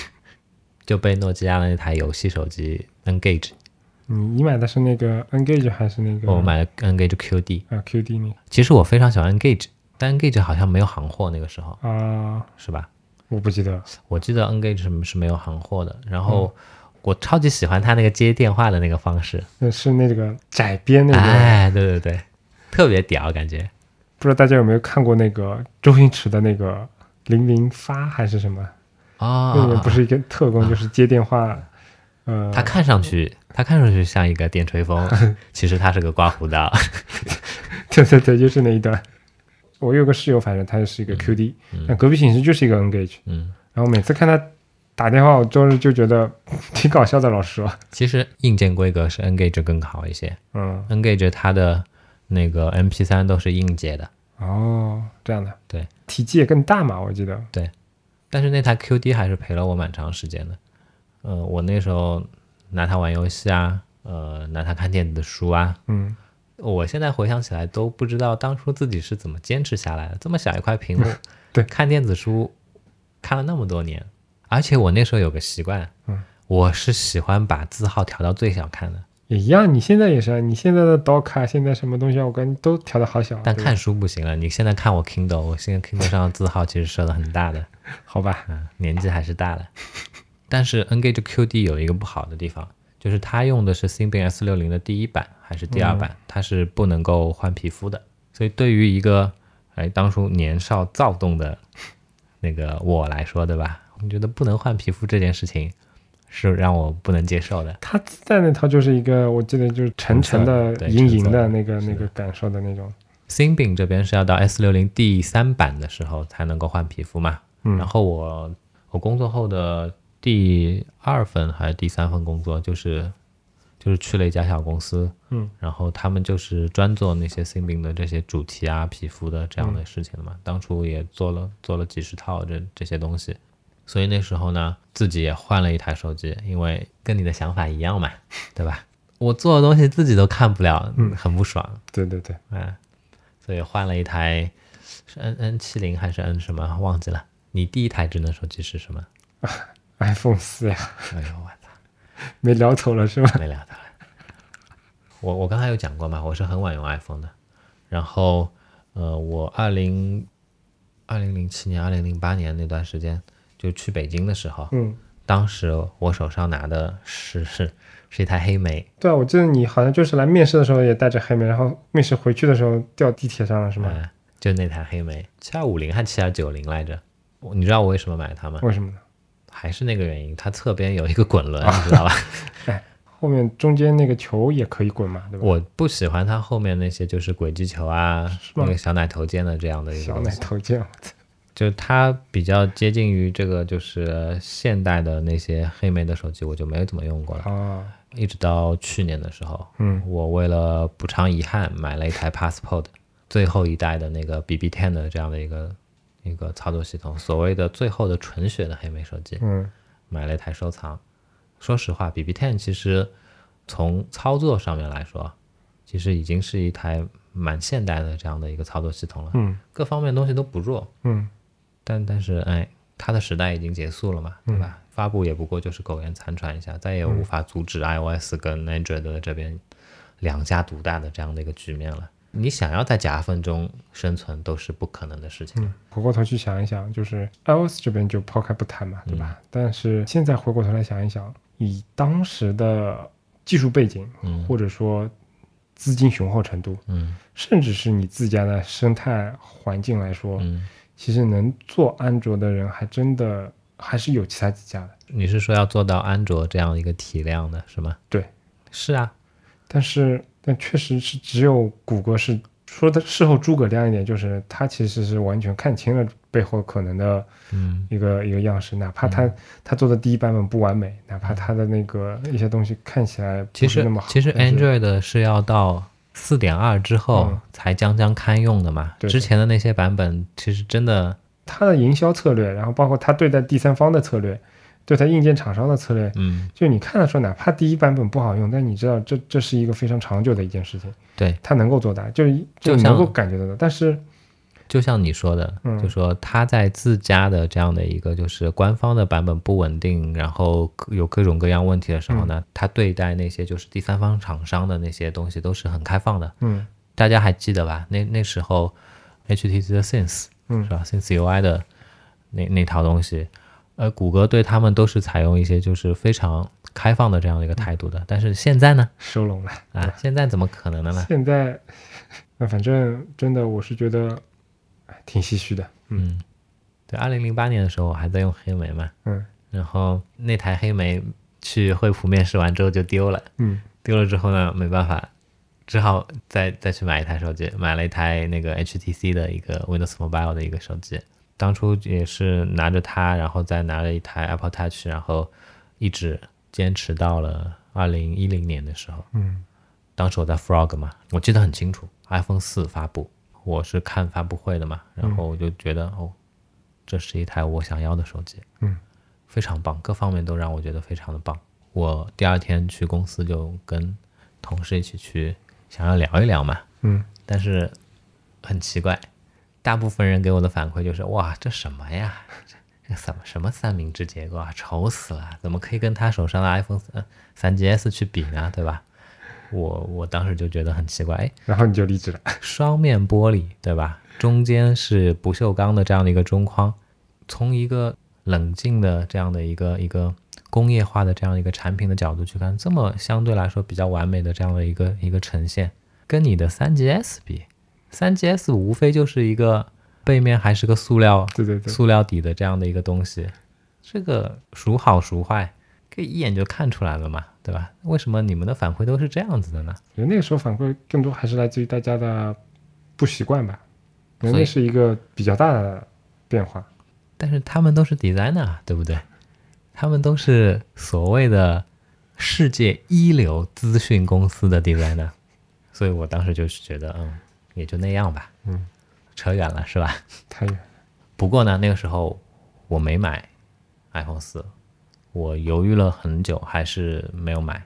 就被诺基亚的那台游戏手机 Engage，你你买的是那个 Engage 还是那个？我买了 Engage QD。啊 QD 那其实我非常喜欢 Engage，但 Engage 好像没有行货，那个时候啊，是吧？我不记得。我记得 Engage 是是没有行货的。然后我超级喜欢他那个接电话的那个方式，那是那个窄边那个，哎，对对对，特别屌，感觉。不知道大家有没有看过那个周星驰的那个《零零发》还是什么？啊、那里面不是一个特工，就是接电话。呃，他看上去，他看上去像一个电吹风，其实他是个刮胡刀。对对对，就是那一段。我有个室友，反正他是一个 QD，、那隔壁寝室就是一个 Engage，嗯，然后每次看他打电话，我就是就觉得 挺搞笑的。老实说，其实硬件规格是 Engage 更好一些。嗯，，Engage 它的那个 MP 3都是硬件的，哦，这样的，对，体积也更大嘛，我记得。对。但是那台 QD 还是陪了我蛮长时间的。呃，我那时候拿它玩游戏啊，呃，拿它看电子书啊，嗯，我现在回想起来都不知道当初自己是怎么坚持下来的。这么小一块屏幕，对。看电子书看了那么多年，而且我那时候有个习惯，嗯，我是喜欢把字号调到最小看的，也一样。你现在也是啊，你现在的导卡，现在什么东西啊，我感觉都调的好小。但看书不行了。你现在看我 Kindle，我现在 Kindle 上的字号其实设的很大的，好吧，嗯，年纪还是大了。但是 Engage QD 有一个不好的地方，就是它用的是 Symbian S 六零的第一版还是第二版，它是不能够换皮肤的。所以对于一个哎当初年少躁动的那个我来说，对吧？我觉得不能换皮肤这件事情是让我不能接受的。他自带那套就是一个，我记得就是沉沉的、对银银橙色的的那个的那个感受的那种。Symbian 这边是要到 S 六零第三版的时候才能够换皮肤嘛，嗯然后我我工作后的第二份还是第三份工作，就是就是去了一家小公司，嗯，然后他们就是专做那些 Symbian 的这些主题啊、皮肤的这样的事情的嘛。当初也做了做了几十套这这些东西，所以那时候呢，自己也换了一台手机，因为跟你的想法一样嘛，对吧？我做的东西自己都看不了，嗯很不爽，对对对，嗯，所以换了一台是 N N 七零还是 N 什么忘记了。你第一台智能手机是什么？iPhone 四呀，哎呦我操，没聊头了是吧？没聊头了。我我刚才有讲过嘛，我是很晚用 iPhone 的。然后呃，我二零二零零七年、二零零八年那段时间就去北京的时候，嗯，当时我手上拿的是是 是一台黑莓，对啊，我记得你好像就是来面试的时候也带着黑莓，然后面试回去的时候掉地铁上了是吗？哎，就那台黑莓，七二五零还是七二九零来着。你知道我为什么买它吗？为什么呢？还是那个原因，它侧边有一个滚轮，你知道吧？哎后面中间那个球也可以滚嘛，对吧？我不喜欢它后面那些就是轨迹球啊，吗那个小奶头尖的这样的一个小奶东西，头剑，就它比较接近于这个就是现代的那些黑莓的手机，我就没有怎么用过了。啊，一直到去年的时候，嗯，我为了补偿遗憾，买了一台 Passport 最后一代的那个 BB Ten 的这样的一个一个操作系统，所谓的最后的纯血的黑莓手机。嗯买了一台收藏。说实话，BB Ten 其实从操作上面来说，其实已经是一台蛮现代的这样的一个操作系统了，嗯各方面东西都不弱。嗯但但是，哎，它的时代已经结束了嘛，对吧？发布也不过就是苟延残喘一下，再也无法阻止 iOS 跟 Android 的这边两家独大的这样的一个局面了。你想要在夹缝中生存，都是不可能的事情。嗯，回过头去想一想，就是 iOS 这边就抛开不谈嘛，对吧？但是现在回过头来想一想，以当时的技术背景，嗯或者说资金雄厚程度，嗯甚至是你自家的生态环境来说，嗯，其实能做安卓的人还真的还是有其他几家的。你是说要做到安卓这样一个体量的是吗？对，是啊，但是，但确实是只有谷歌是说的事后诸葛亮一点，就是他其实是完全看清了背后可能的嗯一个一个样式，哪怕他、他做的第一版本不完美，哪怕他的那个一些东西看起来其实不是那么好，其实 Android 是要到四点二之后嗯才将将堪用的嘛。对之前的那些版本其实真的，它的营销策略，然后包括它对待第三方的策略，对待硬件厂商的策略，嗯，就你看的时候，哪怕第一版本不好用，但你知道这这是一个非常长久的一件事情，对，它能够做到，就是就能够感觉得到。但是，就像你说的，嗯就说他在自家的这样的一个就是官方的版本不稳定，然后有各种各样问题的时候嗯呢，他对待那些就是第三方厂商的那些东西都是很开放的。嗯大家还记得吧？那那时候 HTC 的 Sense 嗯是吧？Sense UI 的那那套东西，呃，谷歌对他们都是采用一些就是非常开放的这样的一个态度的。但是现在呢，收拢了。啊，现在怎么可能的呢？现在，那反正真的我是觉得哎挺唏嘘的。嗯嗯，对，二零零八年的时候我还在用黑莓嘛，嗯然后那台黑莓去惠普面试完之后就丢了，嗯丢了之后呢，没办法，只好再再去买一台手机，买了一台那个 HTC 的一个 Windows Mobile 的一个手机。当初也是拿着它，然后再拿了一台 Apple Touch，然后一直坚持到了二零一零年的时候。嗯当时我在 Frog 嘛，我记得很清楚，iPhone 四发布，我是看发布会的嘛，然后我就觉得、哦，这是一台我想要的手机，嗯，非常棒，各方面都让我觉得非常的棒。我第二天去公司就跟同事一起去，想要聊一聊嘛，嗯但是很奇怪，大部分人给我的反馈就是哇，这什么呀？这这什么什么三明治结构啊，丑死了！怎么可以跟他手上的 iPhone 三三 GS 去比呢？对吧？我我当时就觉得很奇怪，哎，然后你就离职了。双面玻璃，对吧？中间是不锈钢的这样的一个中框，从一个冷静的这样的一个一个工业化的这样一个产品的角度去看，这么相对来说比较完美的这样的一个一个呈现，跟你的三 GS 比，三 GS 无非就是一个背面还是个塑料对对对，塑料底的这样的一个东西，这个孰好孰坏，可以一眼就看出来了嘛，对吧？为什么你们的反馈都是这样子的呢？因为那个时候反馈更多还是来自于大家的不习惯吧，因为那是一个比较大的变化。但是他们都是 designer，对不对？他们都是所谓的世界一流资讯公司的 designer，所以我当时就是觉得，嗯，也就那样吧，嗯，扯远了是吧？太远，不过呢，那个时候我没买 iPhone 四，我犹豫了很久，还是没有买。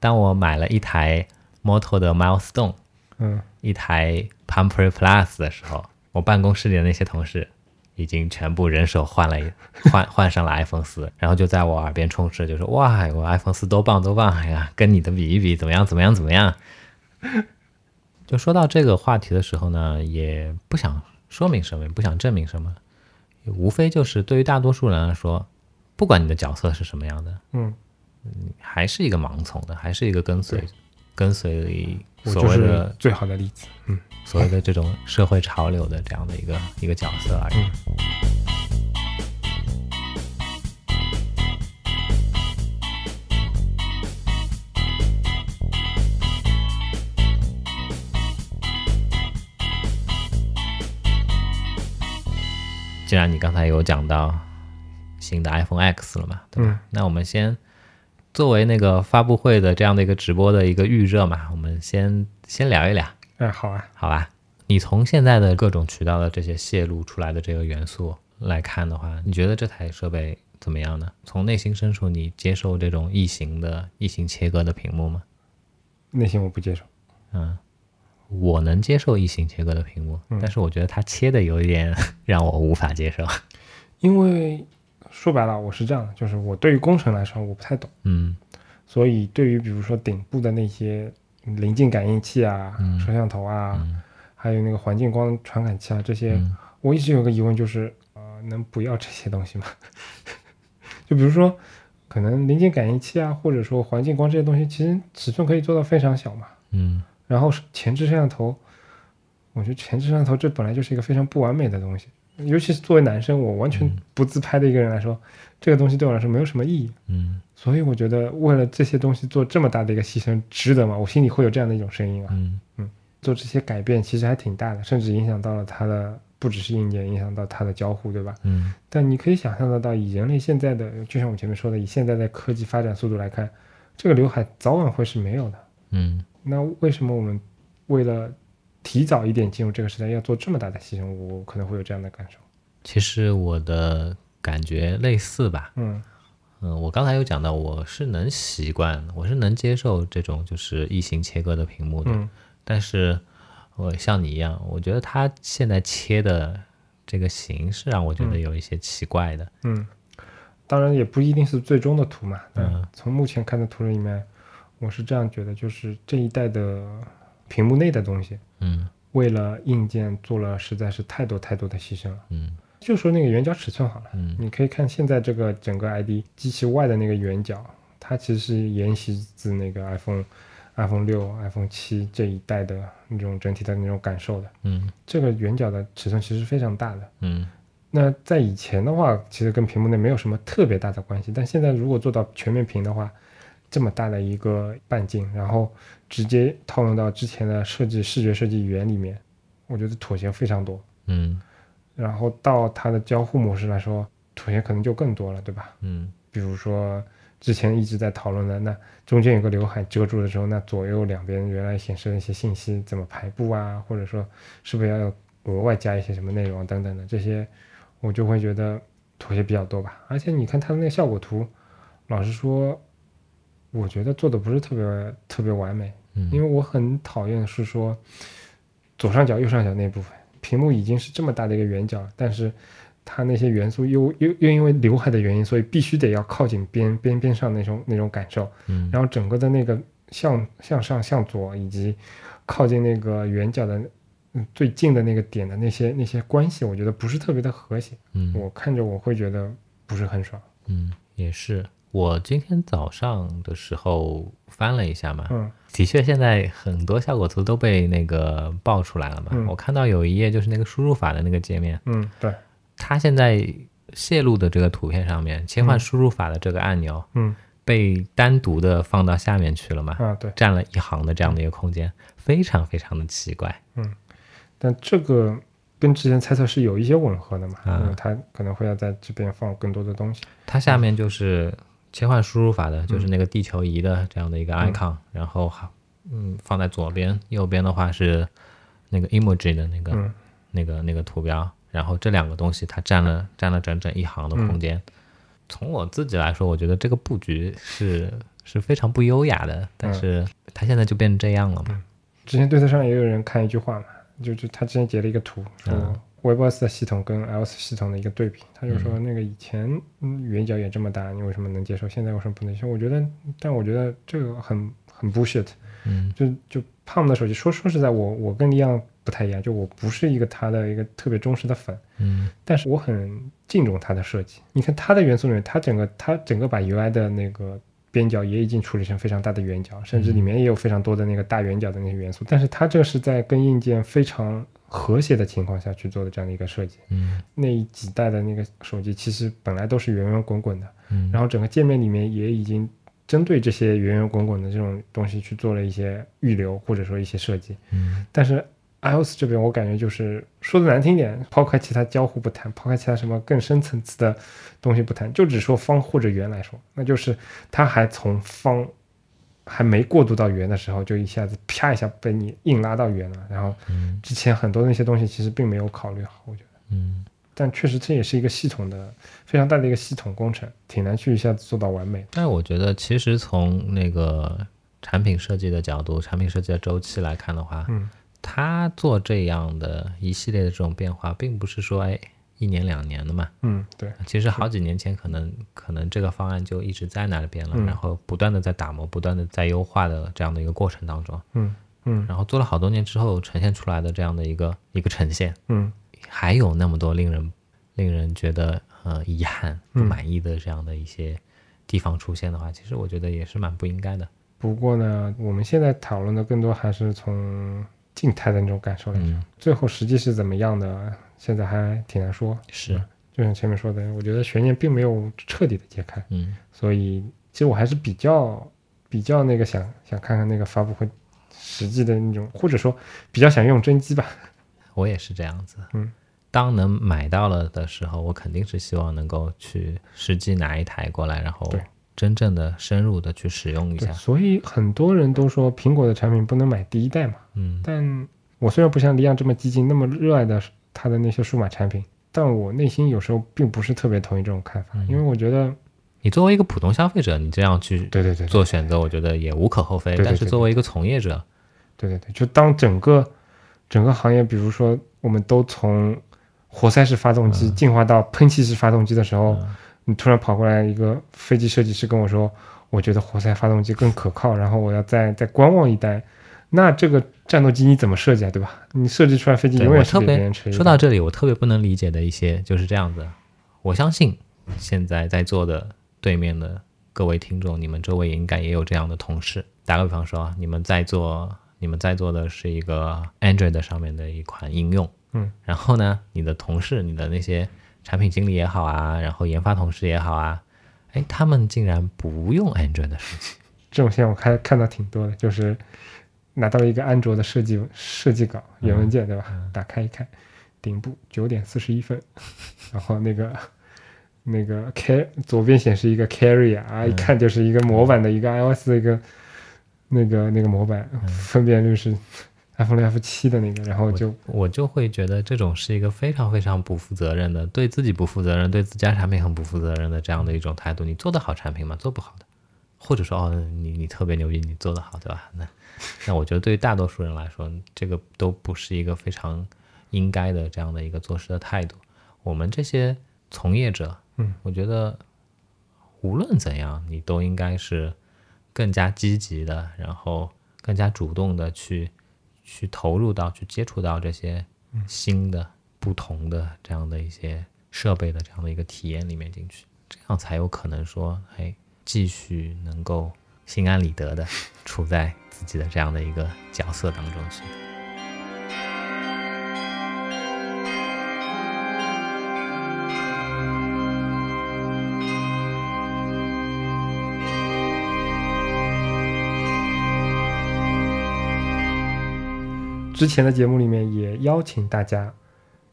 当我买了一台 Moto 的 Milestone，嗯，一台 Pumper Plus 的时候，我办公室里的那些同事已经全部人手换了一 换换上了 iPhone 四，然后就在我耳边充斥，就说哇，我 iPhone 四多棒多棒，哎呀，跟你的比一比，怎么样怎么样怎么样。就说到这个话题的时候呢，也不想说明什么，也不想证明什么，无非就是对于大多数人来说，不管你的角色是什么样的，嗯，还是一个盲从的，还是一个跟随跟随所谓的最好的例子。嗯，所谓的这种社会潮流的这样的一个一个角色而已。既然你刚才有讲到新的 iPhone X 了嘛，对吧？嗯那我们先作为那个发布会的这样的一个直播的一个预热嘛，我们先先聊一聊。哎，好啊，好吧，你从现在的各种渠道的这些泄露出来的这个元素来看的话，你觉得这台设备怎么样呢？从内心深处，你接受这种异形的异形切割的屏幕吗？内心我不接受。嗯，我能接受异形切割的屏幕，但是我觉得它切的有一点 让我无法接受。因为说白了，我是这样的，就是我对于工程来说我不太懂，嗯。所以对于比如说顶部的那些临近感应器啊、嗯。摄像头啊，嗯。还有那个环境光传感器啊这些，嗯。我一直有个疑问，就是呃，能不要这些东西吗？就比如说，可能临近感应器啊，或者说环境光这些东西，其实尺寸可以做到非常小嘛。嗯。然后前置摄像头，我觉得前置摄像头这本来就是一个非常不完美的东西，尤其是作为男生，我完全不自拍的一个人来说，这个东西对我来说没有什么意义。嗯所以我觉得为了这些东西做这么大的一个牺牲，值得吗？我心里会有这样的一种声音啊。嗯做这些改变其实还挺大的，甚至影响到了它的不只是硬件，影响到它的交互，对吧？嗯但你可以想象得到，以人类现在的，就像我前面说的，以现在的科技发展速度来看，这个刘海早晚会是没有的。嗯那为什么我们为了提早一点进入这个时代，要做这么大的牺牲？我可能会有这样的感受。其实我的感觉类似吧。嗯嗯，我刚才有讲到，我是能习惯，我是能接受这种就是异形切割的屏幕的。嗯但是我像你一样，我觉得它现在切的这个形式让我觉得有一些奇怪的。嗯，当然也不一定是最终的图嘛。嗯从目前看的图里面，我是这样觉得，就是这一代的屏幕内的东西，嗯为了硬件做了实在是太多太多的牺牲了。嗯就说那个圆角尺寸好了，嗯你可以看现在这个整个 ID 机器外的那个圆角，它其实是沿袭自那个 iPhone、iPhone 六、iPhone 七这一代的那种整体的那种感受的。嗯这个圆角的尺寸其实非常大的。嗯那在以前的话，其实跟屏幕内没有什么特别大的关系，但现在如果做到全面屏的话，这么大的一个半径，然后直接套用到之前的设计视觉设计语言里面，我觉得妥协非常多。嗯然后到它的交互模式来说，妥协可能就更多了，对吧？嗯比如说之前一直在讨论的，那中间有个刘海遮住的时候，那左右两边原来显示的一些信息怎么排布啊，或者说是不是要额外加一些什么内容等等的这些，我就会觉得妥协比较多吧。而且你看它的那个效果图，老实说，我觉得做的不是特别特别完美，嗯，因为我很讨厌是说左上角右上角那部分，屏幕已经是这么大的一个圆角，但是它那些元素又又又因为刘海的原因，所以必须得要靠近边边边上那种那种感受，嗯。然后整个的那个向向上向左以及靠近那个圆角的嗯最近的那个点的那些那些关系，我觉得不是特别的和谐，嗯。我看着我会觉得不是很爽，嗯，也是。我今天早上的时候翻了一下嘛，嗯的确，现在很多效果图都被那个爆出来了嘛。嗯我看到有一页就是那个输入法的那个界面，嗯，对，它现在泄露的这个图片上面，切换嗯输入法的这个按钮嗯被单独的放到下面去了嘛，啊对。占了一行的这样的一个空间，非常非常的奇怪。嗯但这个跟之前猜测是有一些吻合的嘛，啊因为它可能会要在这边放更多的东西。它下面就是切换输入法的，就是那个地球仪的这样的一个 icon，、然后好，嗯，放在左边，右边的话是那个 emoji 的那个、嗯那个那个图标，然后这两个东西它占了占了整整一行的空间。从我自己来说，我觉得这个布局是是非常不优雅的，但是它现在就变成这样了嘛。之前对策上也有人看一句话嘛，就就他之前截了一个图，说嗯 WebOS 的系统跟 iOS 系统的一个对比，他就说那个以前嗯圆角也这么大，你为什么能接受？现在为什么不能接受？我觉得，但我觉得这个很很 bullshit，嗯就就胖的手机，说说实在，我我跟李阳不太一样，就我不是一个他的一个特别忠实的粉，嗯但是我很敬重它的设计。你看它的元素里面，它整个它整个把 UI 的那个边角也已经处理成非常大的圆角，甚至里面也有非常多的那个大圆角的那些元素。但是它这是在跟硬件非常和谐的情况下去做的这样的一个设计。嗯那几代的那个手机其实本来都是圆圆滚滚的，嗯，然后整个界面里面也已经针对这些圆圆滚滚的这种东西去做了一些预留或者说一些设计。嗯但是 iOS 这边我感觉就是说的难听点，抛开其他交互不谈，抛开其他什么更深层次的东西不谈，就只说方或者圆来说，那就是它还从方还没过渡到圆的时候，就一下子啪一下被你硬拉到圆了。然后嗯之前很多那些东西其实并没有考虑好，我觉得。嗯但确实这也是一个系统的非常大的一个系统工程，挺难去一下子做到完美。但是我觉得，其实从那个产品设计的角度、产品设计的周期来看的话，嗯他做这样的一系列的这种变化，并不是说哎一年两年的嘛。嗯，对，其实好几年前可能可能这个方案就一直在那边了，嗯。然后不断的在打磨、不断的在优化的这样的一个过程当中，嗯嗯。然后做了好多年之后呈现出来的这样的一个一个呈现，嗯。还有那么多令人令人觉得呃遗憾、不嗯满意的这样的一些地方出现的话，其实我觉得也是蛮不应该的。不过呢，我们现在讨论的更多还是从静态的那种感受来说，嗯，最后实际是怎么样的，现在还挺难说。是，就像前面说的，我觉得悬念并没有彻底的揭开，嗯所以其实我还是比较比较那个想想看看那个发布会实际的那种，或者说比较想用真机吧。我也是这样子。嗯，当能买到了的时候，我肯定是希望能够去实际拿一台过来，然后对真正的深入的去使用一，下。所以很多人都说苹果的产品不能买第一代嘛。嗯但我虽然不像李阳这么激进，那么热爱的他的那些数码产品，但我内心有时候并不是特别同意这种看法，嗯因为我觉得，你作为一个普通消费者，你这样去对对对，做选择，我觉得也无可厚非。但是作为一个从业者，对对对，就当整个整个行业，比如说我们都从活塞式发动机进化到喷气式发动机的时候，嗯你突然跑过来一个飞机设计师跟我说，我觉得活塞发动机更可靠，然后我要再再观望一代，那这个战斗机你怎么设计啊，对吧？你设计出来飞机对永远特别说到这里，我特别不能理解的一些就是这样子。我相信现在在座的对面的各位听众，你们周围应该也有这样的同事。打个比方说啊，你们在做你们在做的是一个 Android 上面的一款应用，嗯，然后呢，你的同事，你的那些产品经理也好啊，然后研发同事也好啊，哎，他们竟然不用 Android 的手机，这种现象我看看到挺多的，就是拿到了一个安卓的设计设计稿原文件，对吧？打开一看，顶部九点四十一分，然后那个 那个 car 左边显示一个 carry 啊，一看就是一个模板的一个 iOS 的一个那个那个模板，分辨率是 iPhone 六 F 七的那个，然后就我就会觉得这种是一个非常非常不负责任的，对自己不负责任，对自家产品很不负责任的这样的一种态度。你做的好产品吗？做不好的，或者说哦，你你特别牛逼，你做得好，对吧？那 那我觉得对于大多数人来说，这个都不是一个非常应该的这样的一个做事的态度。我们这些从业者，嗯，我觉得无论怎样，你都应该是更加积极的，然后更加主动的去去投入到、去接触到这些新的、不同的这样的一些设备的这样的一个体验里面进去，这样才有可能说，哎，继续能够心安理得的处在自己的这样的一个角色当中去。之前的节目里面也邀请大家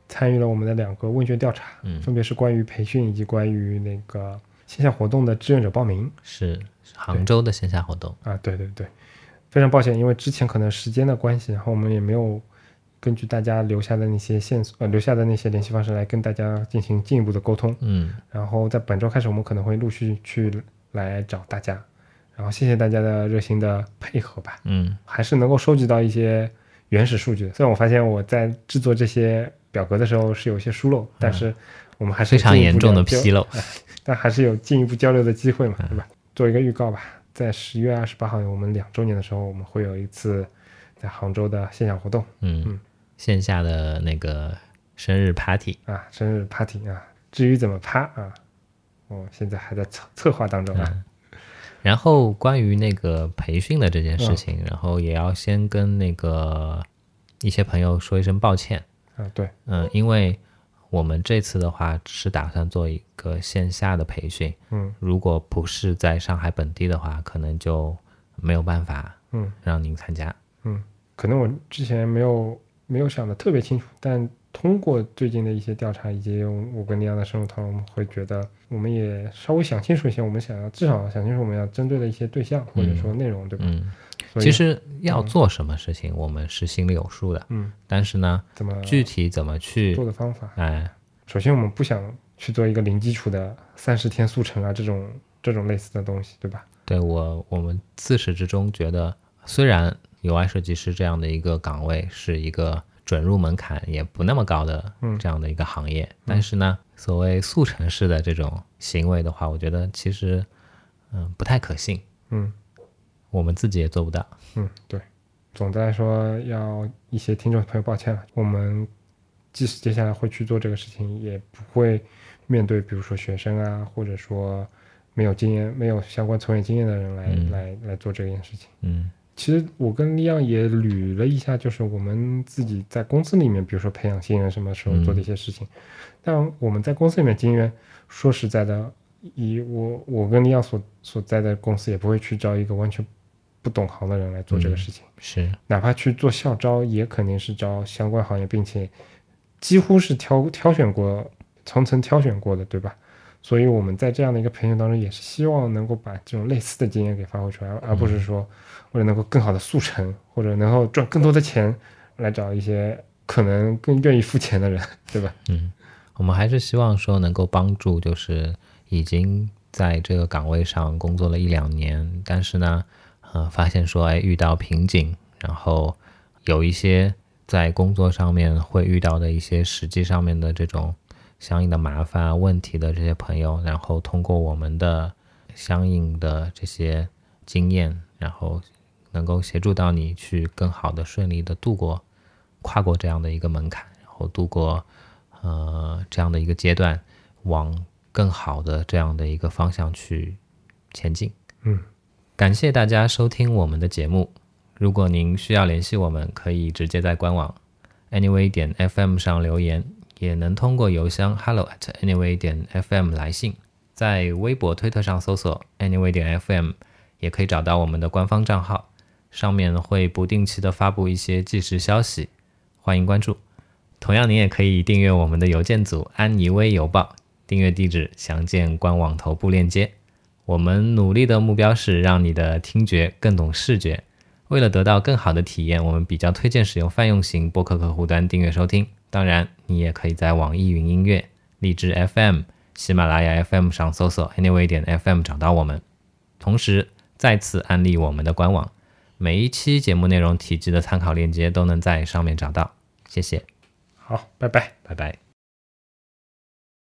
参与了我们的两个问卷调查，嗯。分别是关于培训以及关于那个线下活动的志愿者报名。是是杭州的线下活动，啊，对对对，非常抱歉，因为之前可能时间的关系，然后我们也没有根据大家留下的那些线索，呃，留下的那些联系方式来跟大家进行进一步的沟通。嗯然后在本周开始，我们可能会陆续去来找大家，然后谢谢大家的热心的配合吧。嗯还是能够收集到一些原始数据的。虽然我发现我在制作这些表格的时候是有一些疏漏，但是我们还是非常严重的纰漏，但还是有进一步交流的机会嘛，对吧？做一个预告吧，在十月二十八号我们两周年的时候，我们会有一次在杭州的线下活动。嗯嗯，线下的那个生日 party，啊，生日 party 啊。至于怎么趴啊，我现在还在策策划当中啊。然后关于那个培训的这件事情，然后也要先跟那个一些朋友说一声抱歉，啊，对，嗯，因为我们这次的话是打算做一个线下的培训，嗯。如果不是在上海本地的话，可能就没有办法嗯。让您参加。嗯，可能我之前没有没有想的特别清楚，但通过最近的一些调查以及我跟李阳的深入讨论，我们会觉得我们也稍微想清楚一些，我们想要至少想清楚我们要针对的一些对象或者说内容，对吧？其实要做什么事情，我们是心里有数的，嗯，但是呢，怎么具体怎么去做，的方法，哎，首先我们不想去做一个零基础的三十天速成啊这种这种类似的东西，对吧？对我，我们自始至终觉得，虽然 UI 设计师这样的一个岗位是一个准入门槛也不那么高的嗯这样的一个行业，但是呢，所谓速成式的这种行为的话，我觉得其实嗯不太可信，嗯我们自己也做不到。嗯，对。总的来说，要一些听众朋友抱歉了，我们即使接下来会去做这个事情，也不会面对比如说学生啊，或者说没有经验、没有相关从业经验的人来、嗯来来做这件事情。嗯其实我跟利昂也捋了一下，就是我们自己在公司里面，比如说培养新人什么时候做的一些事情。但我们在公司里面经验，说实在的，以我我跟利昂所所在的公司，也不会去招一个完全不懂行的人来做这个事情。是，哪怕去做校招，也肯定是招相关行业，并且几乎是挑挑选过、层层挑选过的，对吧？所以我们在这样的一个培训当中，也是希望能够把这种类似的经验给发挥出来，而不是说为了能够更好的速成，或者能够赚更多的钱，来找一些可能更愿意付钱的人，对吧？嗯，我们还是希望说能够帮助，就是已经在这个岗位上工作了一两年，但是呢，呃，发现说哎遇到瓶颈，然后有一些在工作上面会遇到的一些实际上面的这种相应的麻烦问题的这些朋友，然后通过我们的相应的这些经验，然后能够协助到你去更好的顺利的度过跨过这样的一个门槛，然后度过呃这样的一个阶段，往更好的这样的一个方向去前进。嗯，感谢大家收听我们的节目。如果您需要联系我们，可以直接在官网 anyway 点 fm 上留言，也能通过邮箱 hello at anyway 点 fm 来信。在微博、推特上搜索 anyway 点 fm，也可以找到我们的官方账号，上面会不定期的发布一些即时消息，欢迎关注。同样，您也可以订阅我们的邮件组“安妮微邮报”，订阅地址详见官网头部链接。我们努力的目标是让你的听觉更懂视觉。为了得到更好的体验，我们比较推荐使用泛用型播客客户端订阅收听。当然，你也可以在网易云音乐、荔枝 FM、喜马拉雅 FM 上搜索 Anyway 点 FM 找到我们。同时，再次安利我们的官网，每一期节目内容提及的参考链接都能在上面找到。谢谢，好，拜拜。拜拜。